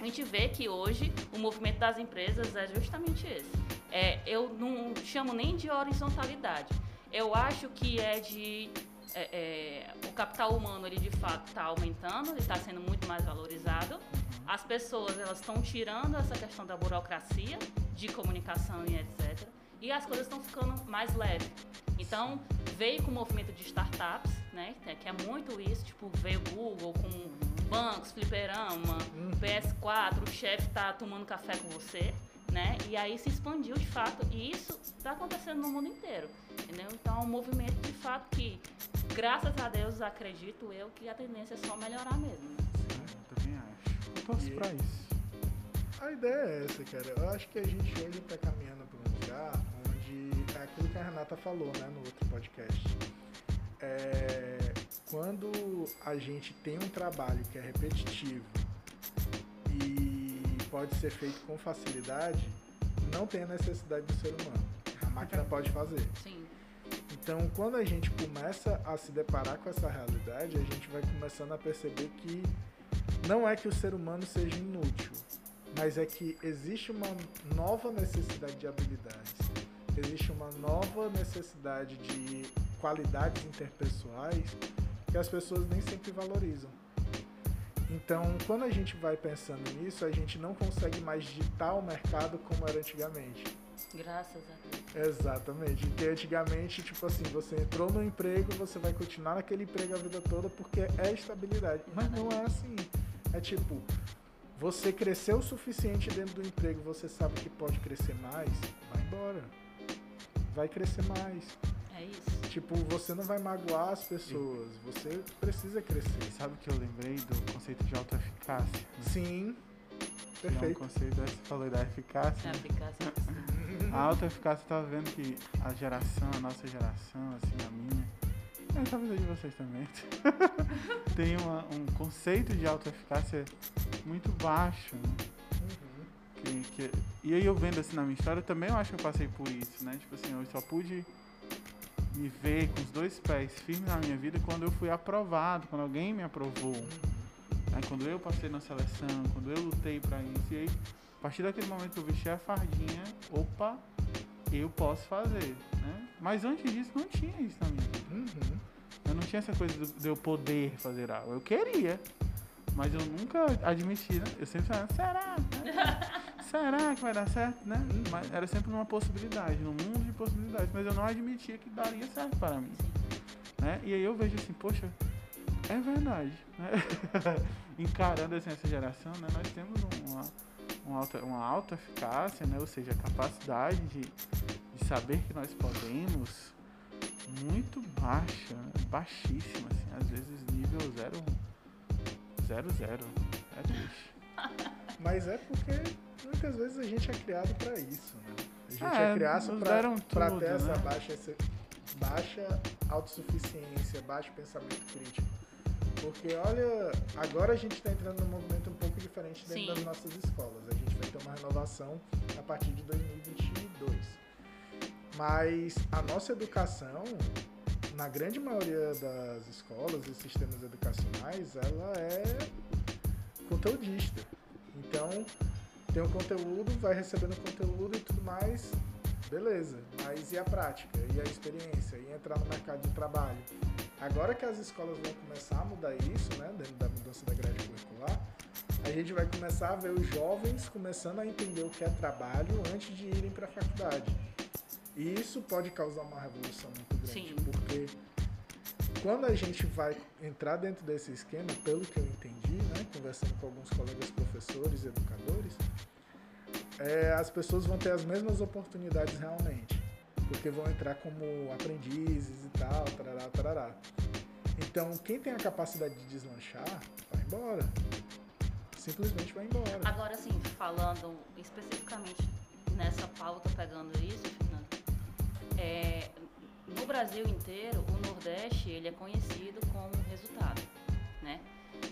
a gente vê que hoje o movimento das empresas é justamente esse. É, eu não chamo nem de horizontalidade. Eu acho que é de é, é, o capital humano ele de fato está aumentando, está sendo muito mais valorizado. as pessoas elas estão tirando essa questão da burocracia de comunicação e etc. E as coisas estão ficando mais leves. Então, veio com o movimento de startups, né? Que é muito isso, tipo, veio o Google com bancos, fliperama, PS4, o chefe tá tomando café com você, né? E aí se expandiu de fato, e isso está acontecendo no mundo inteiro, entendeu? Então, é um movimento de fato que, graças a Deus, acredito eu que a tendência é só melhorar mesmo. né? Eu também acho. Eu torço E- pra isso. A ideia é essa, cara. Eu acho que a gente hoje está caminhando para um lugar é aquilo que a Renata falou, né, no outro podcast. É, quando a gente tem um trabalho que é repetitivo e pode ser feito com facilidade, não tem a necessidade do ser humano. A máquina pode fazer. Sim, Então, quando a gente começa a se deparar com essa realidade, a gente vai começando a perceber que não é que o ser humano seja inútil, mas é que existe uma nova necessidade de habilidades, existe uma nova necessidade de qualidades interpessoais que as pessoas nem sempre valorizam. Então, quando a gente vai pensando nisso, a gente não consegue mais ditar o mercado como era antigamente. graças a Deus. Exatamente. Porque antigamente, tipo assim, você entrou no emprego, você vai continuar naquele emprego a vida toda porque é estabilidade. Mas não é assim. É tipo, você cresceu o suficiente dentro do emprego, você sabe que pode crescer mais, vai embora. Vai crescer mais. É isso. Tipo, você não vai magoar as pessoas, você precisa crescer. Sabe o que eu lembrei do conceito de autoeficácia? né? Sim. É um Perfeito. conceito, você falou da eficácia. É né? eficácia. A autoeficácia, tá vendo que a geração, a nossa geração, assim, a minha, é, talvez a de vocês também, tem uma- um conceito de autoeficácia muito baixo, né? Que, que- e aí eu vendo assim na minha história, eu também eu acho que eu passei por isso, né? Tipo assim, eu só pude me ver com os dois pés firmes na minha vida quando eu fui aprovado, quando alguém me aprovou. Aí quando eu passei na seleção, quando eu lutei pra isso, e aí, a partir daquele momento que eu vesti a fardinha, opa, eu posso fazer, né? Mas antes disso não tinha isso na minha vida. Uhum. Eu não tinha essa coisa do- de eu poder fazer algo. Eu queria, mas eu nunca admiti, né? Eu sempre falava, será? será que vai dar certo, né? Mas era sempre uma possibilidade, num mundo de possibilidades, mas eu não admitia que daria certo para mim, né? E aí eu vejo assim, poxa, é verdade, né? Encarando assim essa geração, né? Nós temos uma, uma, alta, uma alta eficácia, né? Ou seja, a capacidade de, de saber que nós podemos muito baixa, né? baixíssima, assim, às vezes nível zero, zero, zero. É triste. Mas é porque muitas vezes a gente é criado pra isso, né? A gente É, é, criado tudo, ter essa né? baixa, essa baixa autossuficiência, baixo pensamento crítico. Porque olha, agora a gente está entrando num movimento um pouco diferente dentro Sim. das nossas escolas. A gente vai ter uma renovação a partir de 2022. Mas a nossa educação, na grande maioria das escolas e sistemas educacionais, ela é conteudista. Então, tem um conteúdo, vai recebendo conteúdo e tudo mais, beleza. Mas e a prática? E a experiência? E entrar no mercado de trabalho? Agora que as escolas vão começar a mudar isso, né, dentro da mudança da grade curricular, a gente vai começar a ver os jovens começando a entender o que é trabalho antes de irem para a faculdade. E isso pode causar uma revolução muito grande, Sim. porque quando a gente vai entrar dentro desse esquema, pelo que eu entendi, né, conversando com alguns colegas professores educadores, é, as pessoas vão ter as mesmas oportunidades realmente, porque vão entrar como aprendizes e tal, tarará, tarará. Então, quem tem a capacidade de deslanchar, vai embora. Simplesmente vai embora. Agora, assim, falando especificamente nessa pauta, pegando isso, Fernando, é, no Brasil inteiro, o Nordeste ele é conhecido como resultado, né?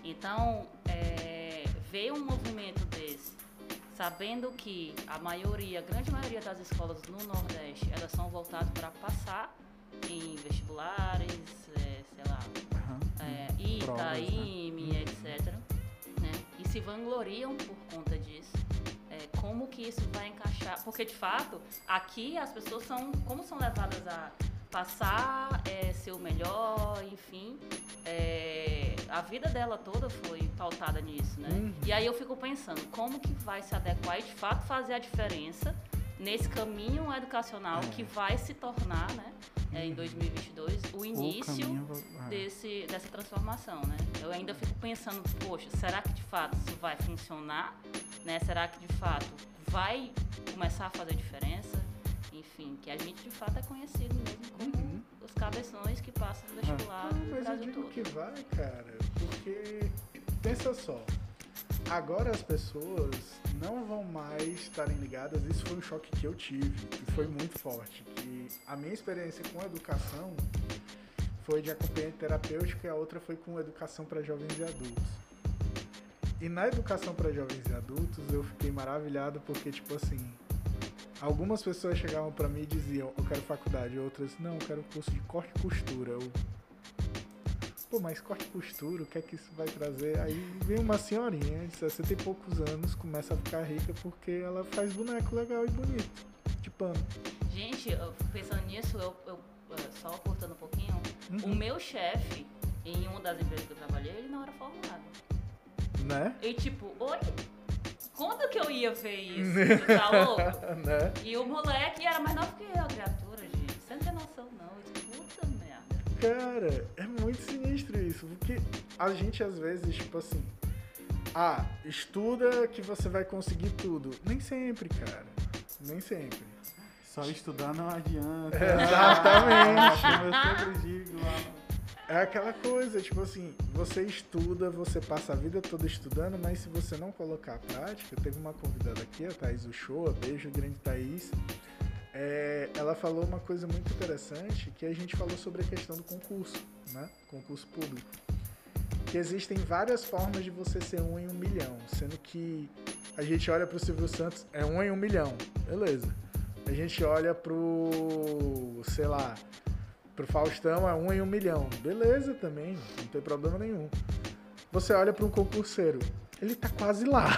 Então, é, ver um movimento desse, sabendo que a maioria, a grande maioria das escolas no Nordeste, elas são voltadas para passar em vestibulares, é, sei lá, é, Provas, né? ITA, IME, etc. Né? E se vangloriam por conta disso. É, como que isso vai encaixar? Porque de fato, aqui as pessoas são, como são levadas a, passar, é, ser o melhor, enfim. É, a vida dela toda foi pautada nisso, né? Uhum. E aí eu fico pensando, como que vai se adequar e de fato fazer a diferença nesse caminho educacional É. que vai se tornar, né, é, em 2022, o início caminho, é. desse, dessa transformação, né? Eu ainda fico pensando, poxa, será que de fato isso vai funcionar? Né? Será que de fato vai começar a fazer diferença? Enfim, que a gente de fato é conhecido mesmo como Uhum. os cabeções que passam no vestibular Ah, do mas eu digo todo. que vai, cara, porque pensa só. Agora as pessoas não vão mais estarem ligadas. Isso foi um choque que eu tive e foi muito forte. Que a minha experiência com educação foi de acompanhamento terapêutico e a outra foi com educação para jovens e adultos. E na educação para jovens e adultos eu fiquei maravilhado porque tipo assim, algumas pessoas chegavam para mim e diziam: "Eu quero faculdade", outras: "Não, eu quero curso de corte e costura". Eu Pô, mas corte e costura, o que é que isso vai trazer? Aí vem uma senhorinha de 60 e poucos anos, começa a ficar rica porque ela faz boneco legal e bonito, de pano. Gente, pensando nisso, eu, eu, eh, só cortando um pouquinho, o Uhum. meu chefe, em uma das empresas que eu trabalhei, ele não era formado. Né? E tipo, oi? Quando que eu ia ver isso? Você tá louco? né? E o moleque era mais novo que eu, a criatura, gente. Você não tem noção, não. Eu disse, puta merda. Cara, é muito sinistro isso, porque a gente às vezes, tipo assim, ah, estuda que você vai conseguir tudo. Nem sempre, cara. Nem sempre. Só estudar não adianta. Exatamente. Como eu sempre digo lá. É aquela coisa, tipo assim, você estuda, você passa a vida toda estudando, mas se você não colocar a prática, teve uma convidada aqui, a Thaís Uchoa, beijo, grande Thaís, é, ela falou uma coisa muito interessante, que a gente falou sobre a questão do concurso, né? Concurso público. Que existem várias formas de você ser um em um milhão, sendo que a gente olha pro Silvio Santos, é um em um milhão, beleza. A gente olha pro, sei lá, pro Faustão é um em um milhão. Beleza também, não tem problema nenhum. Você olha para um concurseiro, ele tá quase lá.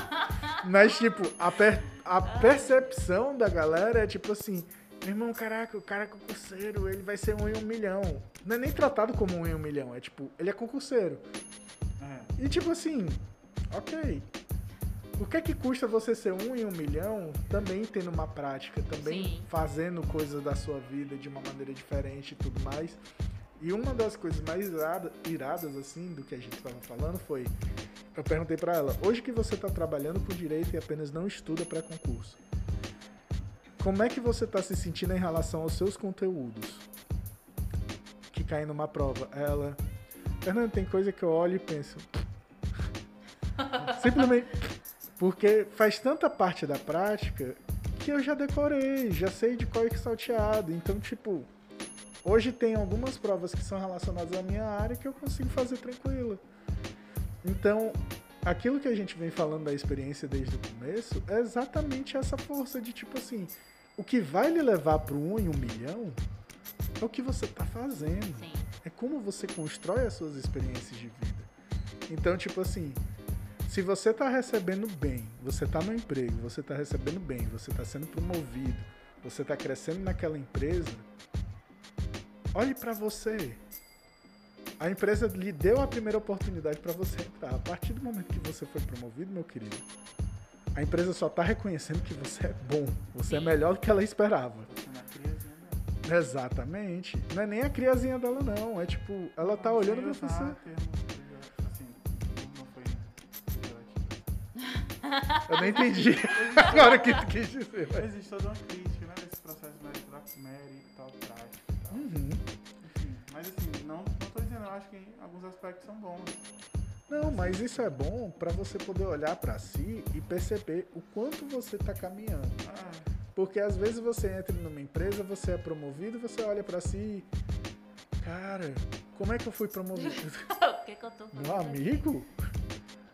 Mas, tipo, a, per- a percepção da galera é tipo assim: meu irmão, caraca, o cara é concurseiro, ele vai ser um em um milhão. Não é nem tratado como um em um milhão, é tipo, ele é concurseiro. É. E tipo assim, ok. O que é que custa você ser um em um milhão também tendo uma prática, também Sim. fazendo coisas da sua vida de uma maneira diferente e tudo mais? E uma das coisas mais irada- iradas, assim, do que a gente estava falando foi: eu perguntei pra ela, hoje que você tá trabalhando com direito e apenas não estuda para concurso, como é que você tá se sentindo em relação aos seus conteúdos que caem numa prova? Ela, Fernando, tem coisa que eu olho e penso. Simplesmente porque faz tanta parte da prática que eu já decorei, já sei de qual é que salteado. Então, tipo, hoje tem algumas provas que são relacionadas à minha área que eu consigo fazer tranquila. Então, aquilo que a gente vem falando da experiência desde o começo é exatamente essa força de tipo assim, o que vai lhe levar para um em um milhão é o que você tá fazendo. Sim. É como você constrói as suas experiências de vida. Então, tipo assim, se você tá recebendo bem, você tá no emprego, você tá recebendo bem, você tá sendo promovido, você tá crescendo naquela empresa, olhe pra você. A empresa lhe deu a primeira oportunidade para você entrar. A partir do momento que você foi promovido, meu querido, a empresa só tá reconhecendo que você é bom, você é melhor do que ela esperava. Dela. Exatamente. Não é nem a criazinha dela, não. É tipo, ela tá olhando pra você. Eu não entendi agora o que tu quis dizer. mas- Existe toda uma crítica, né, desse processo meritocrático e tal. Uhum. Enfim, mas assim, não, não tô dizendo, eu acho que alguns aspectos são bons. Não, mas isso é bom pra você poder olhar pra si e perceber o quanto você tá caminhando. Ah, Porque às vezes você entra numa empresa, você é promovido, você olha pra si e. Cara, como é que eu fui promovido? o que, que eu tô fazendo? Meu amigo,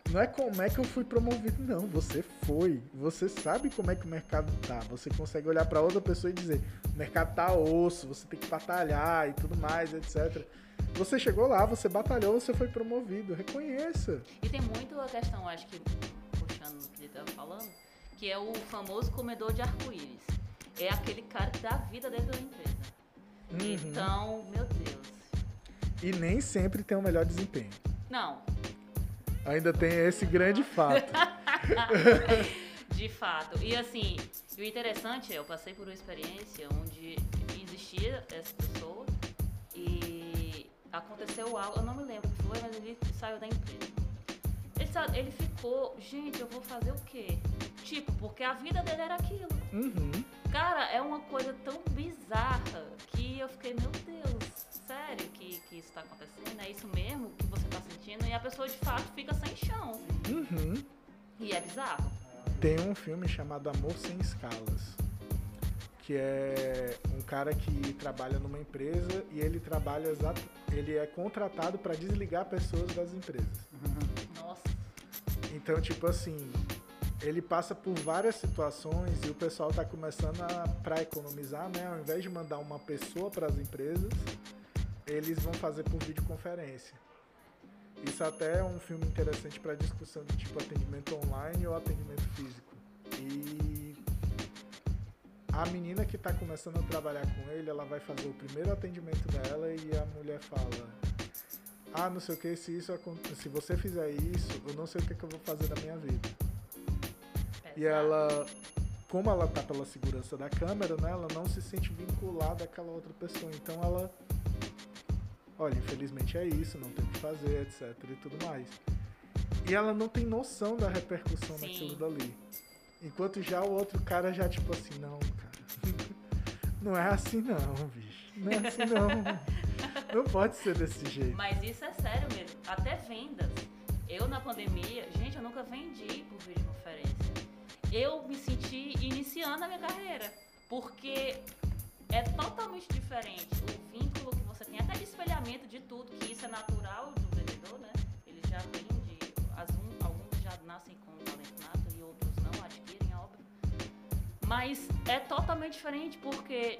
não é como é que eu fui promovido, não. Você foi. Você sabe como é que o mercado tá. Você consegue olhar pra outra pessoa e dizer: o mercado tá osso, você tem que batalhar e tudo mais, etc. Você chegou lá, você batalhou, você foi promovido. Reconheça. E tem muito a questão, acho que, puxando no que ele estava falando, que é o famoso comedor de arco-íris. É aquele cara que dá vida dentro da empresa. Uhum. Então, meu Deus. E nem sempre tem o melhor desempenho. Não, Ainda tem esse grande fato. de fato. E assim, o interessante é, eu passei por uma experiência onde existia essa pessoa e aconteceu algo, eu não me lembro o que foi, mas ele saiu da empresa. Ele, ele ficou, gente, eu vou fazer o quê? Tipo, porque a vida dele era aquilo. Uhum. Cara, é uma coisa tão bizarra que eu fiquei, meu Deus, sério que, que isso tá acontecendo? É isso mesmo que você tá sentindo? E a pessoa de fato fica sem chão. Uhum. E é bizarro. Tem um filme chamado Amor Sem Escalas. Que é um cara que trabalha numa empresa e ele trabalha exato. Ele é contratado para desligar pessoas das empresas. Nossa. Então, tipo assim, ele passa por várias situações e o pessoal tá começando a para economizar, né? Ao invés de mandar uma pessoa para as empresas, eles vão fazer por videoconferência. Isso até é um filme interessante para discussão de tipo atendimento online ou atendimento físico. E a menina que tá começando a trabalhar com ele, ela vai fazer o primeiro atendimento dela e a mulher fala: "Ah, não sei o que, se isso se você fizer isso, eu não sei o que, que eu vou fazer da minha vida". E ela, como ela tá pela segurança da câmera, né, ela não se sente vinculada àquela outra pessoa. Então ela, olha, infelizmente é isso, não tem o que fazer, etc e tudo mais. E ela não tem noção da repercussão Sim. daquilo dali. Enquanto já o outro cara já tipo assim, não, cara. Não é assim não, bicho. Não é assim não. Não pode ser desse jeito. Mas isso é sério mesmo. Até vendas. Eu na pandemia, gente, eu nunca vendi por videoconferência. Eu me senti iniciando a minha carreira. Porque é totalmente diferente o vínculo tem, até de espelhamento de tudo, que isso é natural do vendedor, né? Ele já vem de. um- alguns já nascem com talento nato e outros não adquirem, é óbvio. Mas é totalmente diferente porque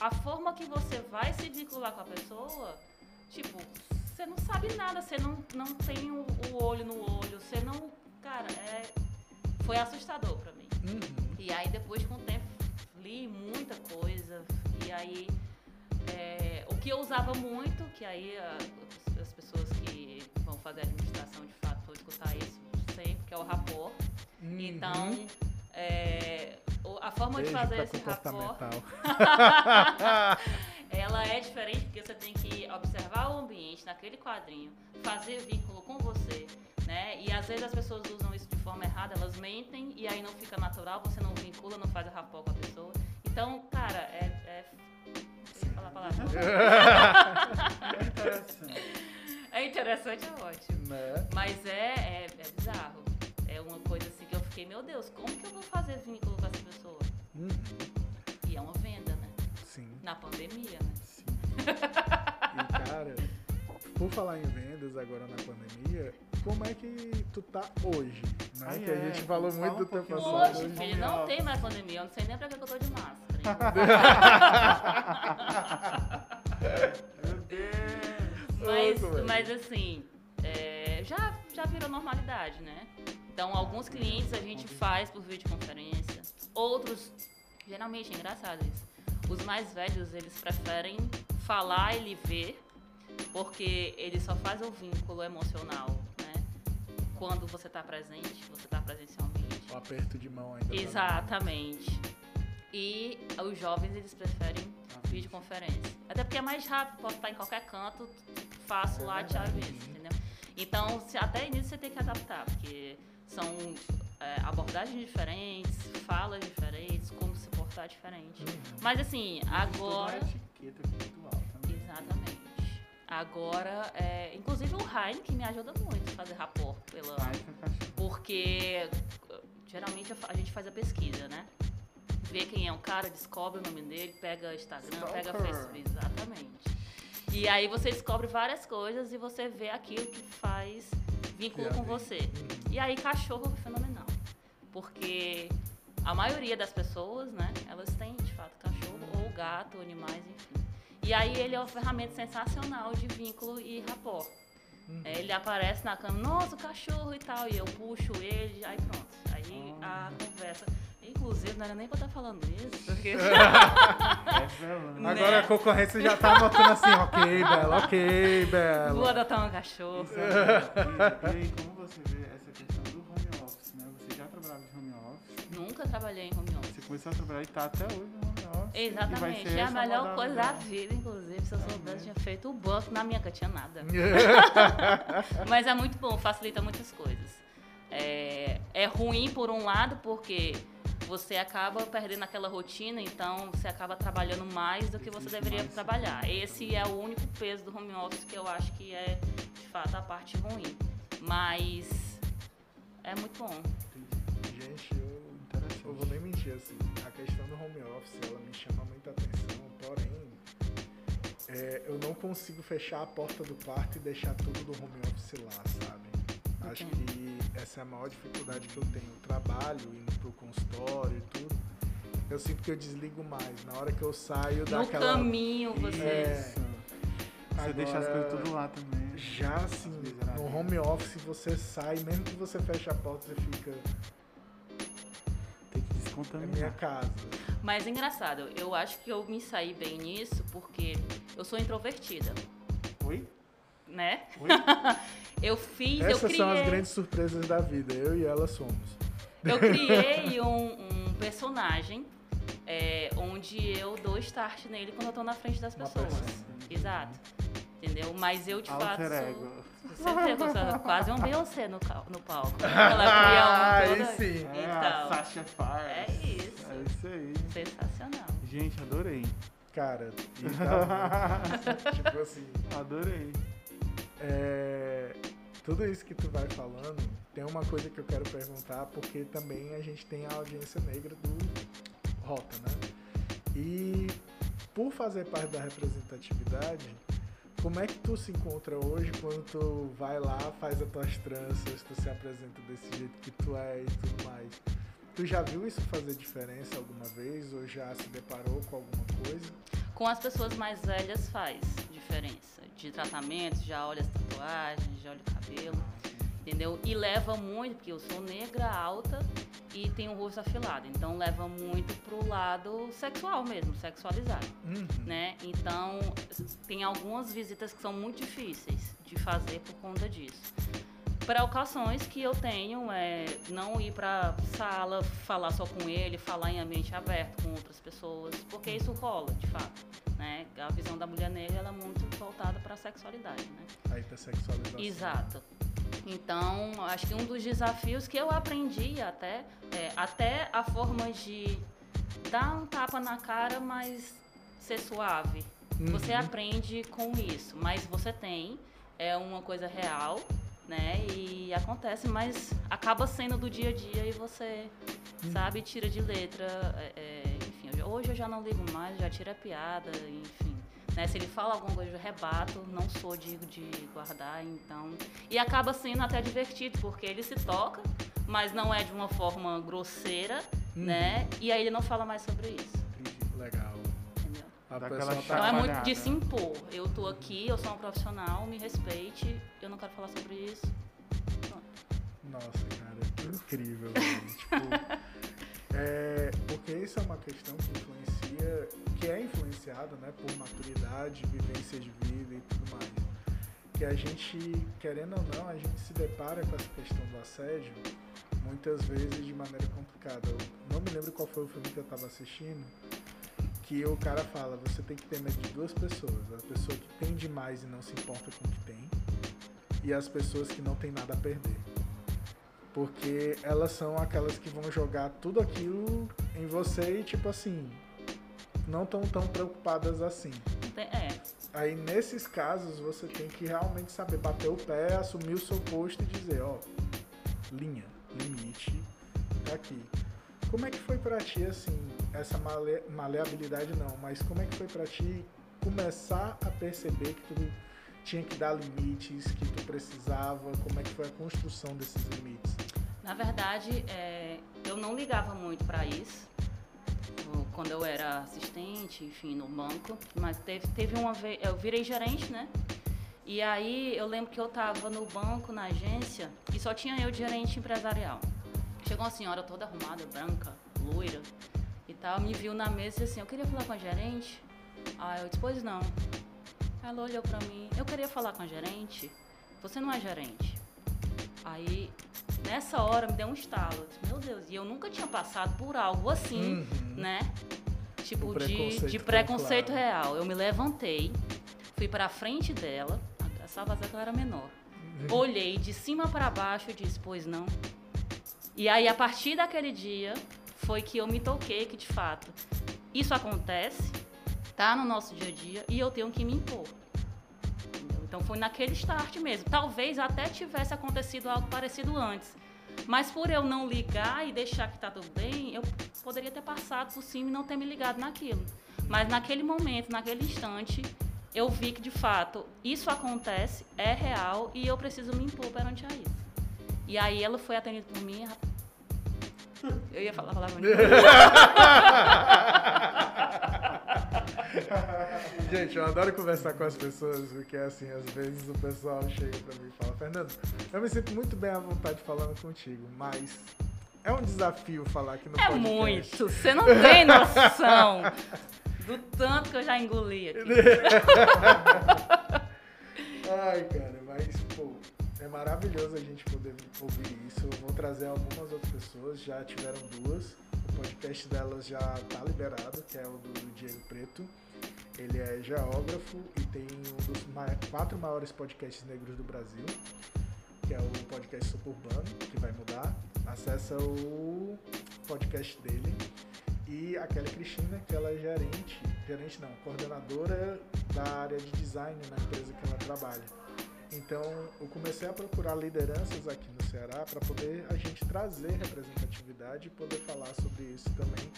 a forma que você vai se vincular com a pessoa, tipo, você não sabe nada, você não, não tem o, o olho no olho, você não. Cara, é, foi assustador pra mim. Uhum. E aí depois com o tempo li muita coisa. E aí é, o que eu usava muito, que aí a- as pessoas que vão fazer administração de fato vão escutar isso sempre, que é o rapor. Uhum. Então, é, a forma Beijo de fazer esse rapor ela é diferente porque você tem que observar o ambiente naquele quadrinho, fazer vínculo com você, né? E às vezes as pessoas usam isso de forma errada, elas mentem e aí não fica natural, você não vincula, não faz a rapport com a pessoa. Então, cara, é. é falar a palavra. É interessante. É interessante, é ótimo. né? Mas é, é, é bizarro. É uma coisa assim que eu fiquei, meu Deus, como que eu vou fazer vínculo com essa pessoa? Uhum. E é uma venda, né? Sim. Na pandemia, né? Sim. E cara, por falar em vendas agora na pandemia, como é que tu tá hoje? Né? Ah, que a é, gente falou fala muito do um teu pouquinho passado. Hoje, Hoje, filho, não tem mais pandemia. Eu não sei nem pra que que eu tô de máscara. Mas, mas assim, é, já, já virou normalidade, né? Então, alguns clientes a gente faz por videoconferência. Outros, geralmente, é engraçado isso. Os mais velhos, eles preferem falar e lhe ver, porque ele só faz o vínculo emocional, né? Quando você tá presente, você tá presencialmente. O aperto de mão ainda. tá Exatamente. E os jovens eles preferem videoconferência. Até porque é mais rápido, pode estar em qualquer canto, faço É lá, te aviso, entendeu? Então, se, até nisso você tem que adaptar, porque são é, abordagens diferentes, falas diferentes, como se portar diferente. Uhum. Mas assim, agora. Toda uma etiqueta virtual também. Exatamente. Agora, é, inclusive o Heine que me ajuda muito a fazer rapport pela, cachorro. porque geralmente a gente faz a pesquisa, né? Vê quem é o cara, descobre o nome dele, pega Instagram, pega Stalker. Facebook, exatamente. E aí você descobre várias coisas e você vê aquilo que faz vínculo com você. E aí cachorro é fenomenal. Porque a maioria das pessoas, né, elas têm de fato cachorro ou gato, animais, enfim. E aí ele é uma ferramenta sensacional de vínculo e rapport. Uhum. É, Ele aparece na câmera, nossa, o cachorro e tal, e eu puxo ele, aí pronto. Aí a conversa. Inclusive, não era nem pra estar falando isso, porque. Né? Agora a concorrência já tá anotando assim, ok, Bela, ok, Vou Bela. adotar um cachorro. Isso é- E, e aí, como você vê essa questão do home office, né? Você já trabalhava de home office, Nunca trabalhei em home office. você começou a trabalhar e tá até hoje no home office. Exatamente. É a melhor coisa da vida, inclusive. Se eu soubesse, tinha feito o banco. Na minha época tinha nada. Mas é muito bom, facilita muitas coisas. É, é ruim por um lado, porque você acaba perdendo aquela rotina, então você acaba trabalhando mais do que você deveria mais trabalhar. Esse é o único peso do home office que eu acho que é, de fato, a parte ruim. Mas é muito bom. Gente, eu, Interessante. eu vou nem mentir assim. A questão do home office, ela me chama muita atenção, porém, é, eu não consigo fechar a porta do quarto e deixar tudo do home office lá, sabe? Acho que essa é a maior dificuldade que eu tenho. Eu trabalho, indo pro consultório e tudo. Eu sinto que eu desligo mais. Na hora que eu saio No daquela. caminho, você. É. Você deixa as Agora, coisas tudo lá também. Já assim, no home office você sai, mesmo que você feche a porta, você fica. Tem que É minha descontaminar. casa. Mas engraçado, eu acho que eu me saí bem nisso porque eu sou introvertida, Oi? Né? Eu fiz, eu Essas criei, são as grandes surpresas da vida. Eu e ela somos. eu criei um, um personagem é, onde eu dou start nele quando eu tô na frente das pessoas. persona. Exato. Entendeu? Mas eu de fato. Alter sou- ego. Você vê, eu sou quase um Beyoncé no, no palco. Ela cria um Aí sim. É, Então. a Sasha Fires. É isso. É isso aí. Sensacional. Gente, adorei. Cara, e tá- tipo assim, Adorei. É, tudo isso que tu vai falando, tem uma coisa que eu quero perguntar, porque também a gente tem a audiência negra do Rota, né? E por fazer parte da representatividade, como é que tu se encontra hoje quando tu vai lá, faz as tuas tranças, tu se apresenta desse jeito que tu é e tudo mais? Tu já viu isso fazer diferença alguma vez ou já se deparou com alguma coisa? Com as pessoas mais velhas faz diferença. De tratamento, já olha as tatuagens, já olha o cabelo, entendeu? E leva muito, porque eu sou negra, alta e tenho o rosto afilado. Então leva muito pro lado sexual mesmo, sexualizado, Uhum. né? Então tem algumas visitas que são muito difíceis de fazer por conta disso. Precauções que eu tenho é não ir pra sala, falar só com ele, falar em ambiente aberto com outras pessoas, porque isso rola, de fato. Né? A visão da mulher negra ela é muito voltada para a sexualidade. Né? A hipersexualização. Exato. Então, acho que um dos desafios que eu aprendi até, é, até a forma de dar um tapa na cara, mas ser suave. Você Uhum. aprende com isso, mas você tem, é uma coisa real, né? E acontece, mas acaba sendo do dia a dia e você, sabe, tira de letra. é, é, enfim, hoje eu já não ligo mais, já tiro a piada, enfim. Né? Se ele fala alguma coisa, eu rebato, não sou de, de guardar, então. E acaba sendo até divertido, porque ele se toca, mas não é de uma forma grosseira, Uhum. né? E aí ele não fala mais sobre isso, Entendi. Legal. A Dá pessoa aquela tá... Então é muito de se impor. Eu tô aqui, eu sou uma profissional, me respeite, eu não quero falar sobre isso. Nossa, cara, que incrível, tipo, é, porque isso é uma questão que influencia, que é influenciada, né, por maturidade, vivência de vida e tudo mais. Que a gente, querendo ou não, a gente se depara com essa questão do assédio muitas vezes de maneira complicada. Eu não me lembro qual foi o filme que eu tava assistindo, que o cara fala, você tem que ter medo de duas pessoas, a pessoa que tem demais e não se importa com o que tem, e as pessoas que não tem nada a perder. Porque elas são aquelas que vão jogar tudo aquilo em você e tipo assim, não estão tão preocupadas assim. É, Aí nesses casos você tem que realmente saber bater o pé, assumir o seu posto e dizer, ó, linha, limite, tá aqui. Como é que foi pra ti assim, essa male maleabilidade não, mas como é que foi pra ti começar a perceber que tu tinha que dar limites, que tu precisava, como é que foi a construção desses limites? Na verdade, é, eu não ligava muito para isso quando eu era assistente, enfim, no banco. Mas teve, teve uma vez, eu virei gerente, né? E aí eu lembro que eu tava no banco, na agência, e só tinha eu de gerente empresarial. Chegou uma senhora toda arrumada, branca, loira e tal, me viu na mesa e disse assim, eu queria falar com a gerente. Aí eu disse, pois não. Ela olhou pra mim, eu queria falar com a gerente. Você não é gerente. Aí, nessa hora, me deu um estalo. Eu disse, Meu Deus, e eu nunca tinha passado por algo assim, Uhum. né? Tipo, O de, preconceito de preconceito claro. real. Eu me levantei, fui pra frente dela, a Salvador ela era menor. Uhum. Olhei de cima para baixo e disse, pois não. E aí, a partir daquele dia, foi que eu me toquei que, de fato, isso acontece, tá no nosso dia a dia, e eu tenho que me impor. Então, foi naquele start mesmo. Talvez até tivesse acontecido algo parecido antes. Mas por eu não ligar e deixar que tá tudo bem, eu poderia ter passado por cima e não ter me ligado naquilo. Mas naquele momento, naquele instante, eu vi que de fato isso acontece, é real e eu preciso me impor perante a isso. E aí ela foi atendida por mim. Eu ia falar a palavra. Gente, eu adoro conversar com as pessoas, porque assim, às vezes o pessoal chega pra mim e fala, Fernando, eu me sinto muito bem à vontade falando contigo, mas é um desafio falar aqui no É podcast. muito. Você não tem noção do tanto que eu já engoli aqui. Ai, cara, mas, é maravilhoso a gente poder ouvir isso. Eu vou trazer algumas outras pessoas, já tiveram duas. O podcast delas já tá liberado, que é o do Diego Preto. Ele é geógrafo e tem um dos ma- quatro maiores podcasts negros do Brasil, que é o podcast Suburbano, que vai mudar. Acessa o podcast dele. E a Kelly Cristina, que ela é gerente, gerente não, coordenadora da área de design na empresa que ela trabalha. Então, eu comecei a procurar lideranças aqui no Ceará para poder a gente trazer representatividade e poder falar sobre isso também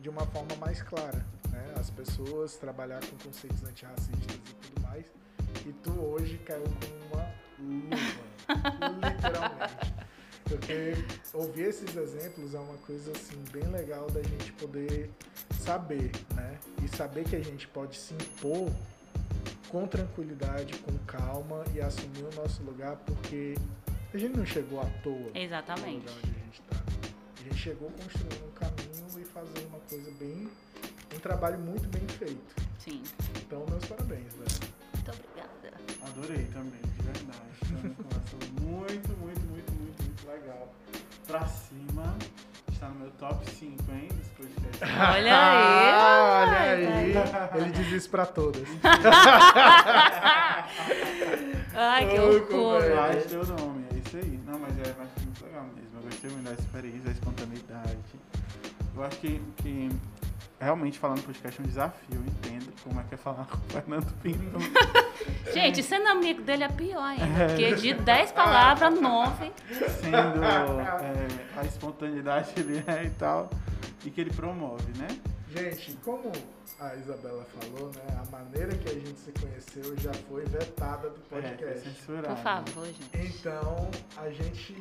de uma forma mais clara, né? As pessoas trabalhar com conceitos antirracistas e tudo mais. E tu hoje caiu com uma luva, literalmente. Porque ouvir esses exemplos é uma coisa assim bem legal da gente poder saber, né? E saber que a gente pode se impor com tranquilidade, com calma e assumir o nosso lugar, porque a gente não chegou à toa no Exatamente. lugar onde a gente está. A gente chegou construindo um caminho e fazendo uma coisa bem, um trabalho muito bem feito. Sim. Então, meus parabéns, velho. Muito obrigada. Adorei também, de verdade. Foi uma muito, muito, muito, muito, muito legal. Pra cima, está no meu top 5, hein, dos podcasts. Olha aí. Ah, olha aí. Ele diz isso pra todas. Ai, que loucura. Faz teu nome, é isso aí. Não, mas é, mas foi muito legal mesmo. Eu gostei muito da experiência, da espontaneidade. Eu acho que, que realmente falando no podcast é um desafio. Eu entendo como é que é falar com o Fernando Pinto. Gente, sendo amigo dele é pior ainda. É. Porque de 10 palavras, 9. sendo é, a espontaneidade que ele é e tal. E que ele promove, né? Gente, como a Isabela falou, né? A maneira que a gente se conheceu já foi vetada do É, podcast. censurado. Por favor, gente. Então, a gente.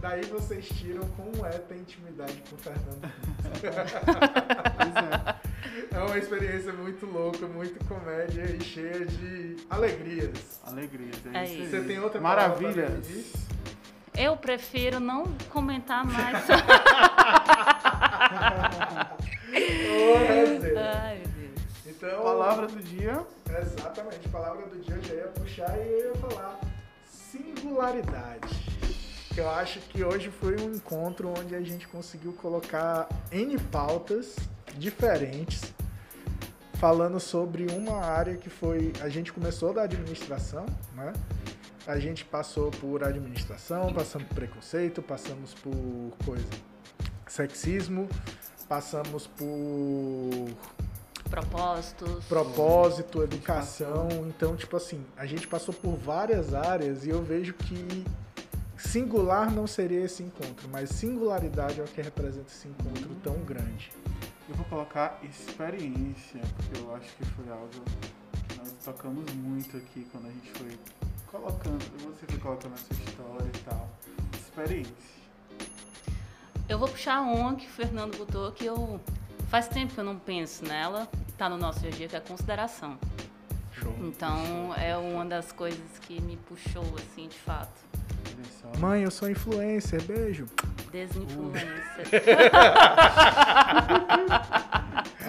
Daí vocês tiram como é ter intimidade com o Fernando. Pois é. É uma experiência muito louca, muito comédia e cheia de alegrias. Alegrias, é, É isso. aí. Você tem outra Maravilhas. Eu prefiro não comentar mais. Ô, resenha. Então, Palavra do dia. Exatamente, palavra do dia eu já ia puxar e eu ia falar singularidade. Eu acho que hoje foi um encontro onde a gente conseguiu colocar N pautas diferentes, falando sobre uma área que foi. A gente começou da administração, né? A gente passou por administração, passamos por preconceito, passamos por coisa. Sexismo, passamos por Propósitos. propósito, educação. Então, tipo assim, a gente passou por várias áreas e eu vejo que singular não seria esse encontro, mas singularidade é o que representa esse encontro tão grande. Eu vou colocar experiência, porque eu acho que foi algo que nós tocamos muito aqui quando a gente foi colocando, você foi colocando a sua história e tal. Experiência. Eu vou puxar uma que o Fernando botou que eu. Faz tempo que eu não penso nela, tá no nosso dia a dia, que é a consideração. Show. Então é uma das coisas que me puxou, assim, de fato. Mãe, eu sou influencer, beijo. Desinfluência.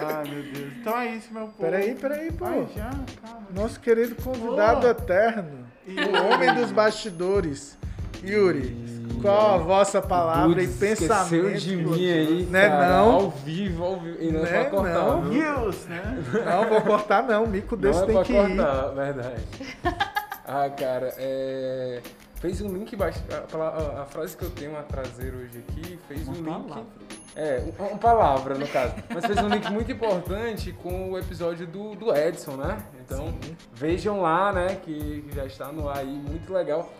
Ai, meu Deus. Então é isso, meu povo. Peraí, peraí, pô. Ai, já, calma. Nosso querido convidado Pô. eterno, E- o homem dos bastidores, Yuri. Qual a vossa palavra Putz, e pensamento? Esqueceu de mim aí, Né, cara, não? Ao vivo, ao vivo. E não Né, é pra cortar, não. viu? News, né? Não, vou cortar não, mico desse não é tem pra que ir. cortar, verdade. ah, cara, é... Fez um link baixo. A, a- a frase que eu tenho a trazer hoje aqui fez Uma um link. palavra. É, um- uma palavra no caso. Mas fez um link muito importante com o episódio do, do Edson, né? Então vejam lá, né? Que, que já está no ar aí, muito legal.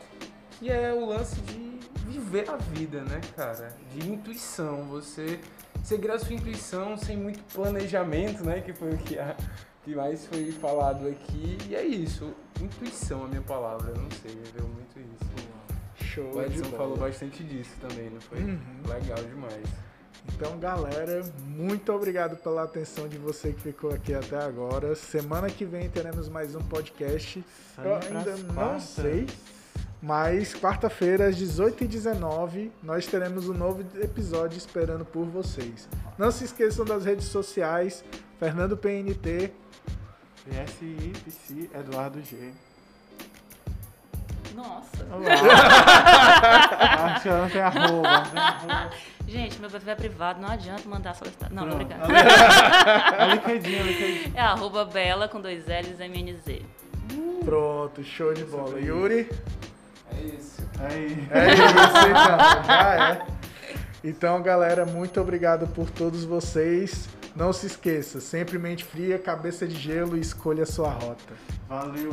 Que é o lance de viver a vida, né, cara? De intuição. Você seguir a sua intuição sem muito planejamento, né? Que foi o que, a- que mais foi falado aqui. E é isso. Intuição é a minha palavra. Eu não sei, eu vejo muito isso. Show O Edson falou bastante disso também, não foi? Uhum. Legal demais. Então, galera, muito obrigado pela atenção de você que ficou aqui até agora. Semana que vem teremos mais um podcast. Eu Sai ainda pras não quartas. sei. Mas quarta-feira, às 18h19, nós teremos um novo episódio esperando por vocês. Não se esqueçam das redes sociais, Fernando PNT. PSI, PC, Eduardo G. Nossa. Acho que não tem arroba. não tem arroba. Gente, meu perfil é privado, não adianta mandar solicitar. Não, não, Pronto. obrigada. É liquidinho. É arroba Bela com dois L's MNZ. Pronto, show de bola. Yuri? É isso. Aí. É isso então, já é. Então, galera, muito obrigado por todos vocês. Não se esqueça, sempre mente fria, cabeça de gelo e escolha a sua rota. Valeu.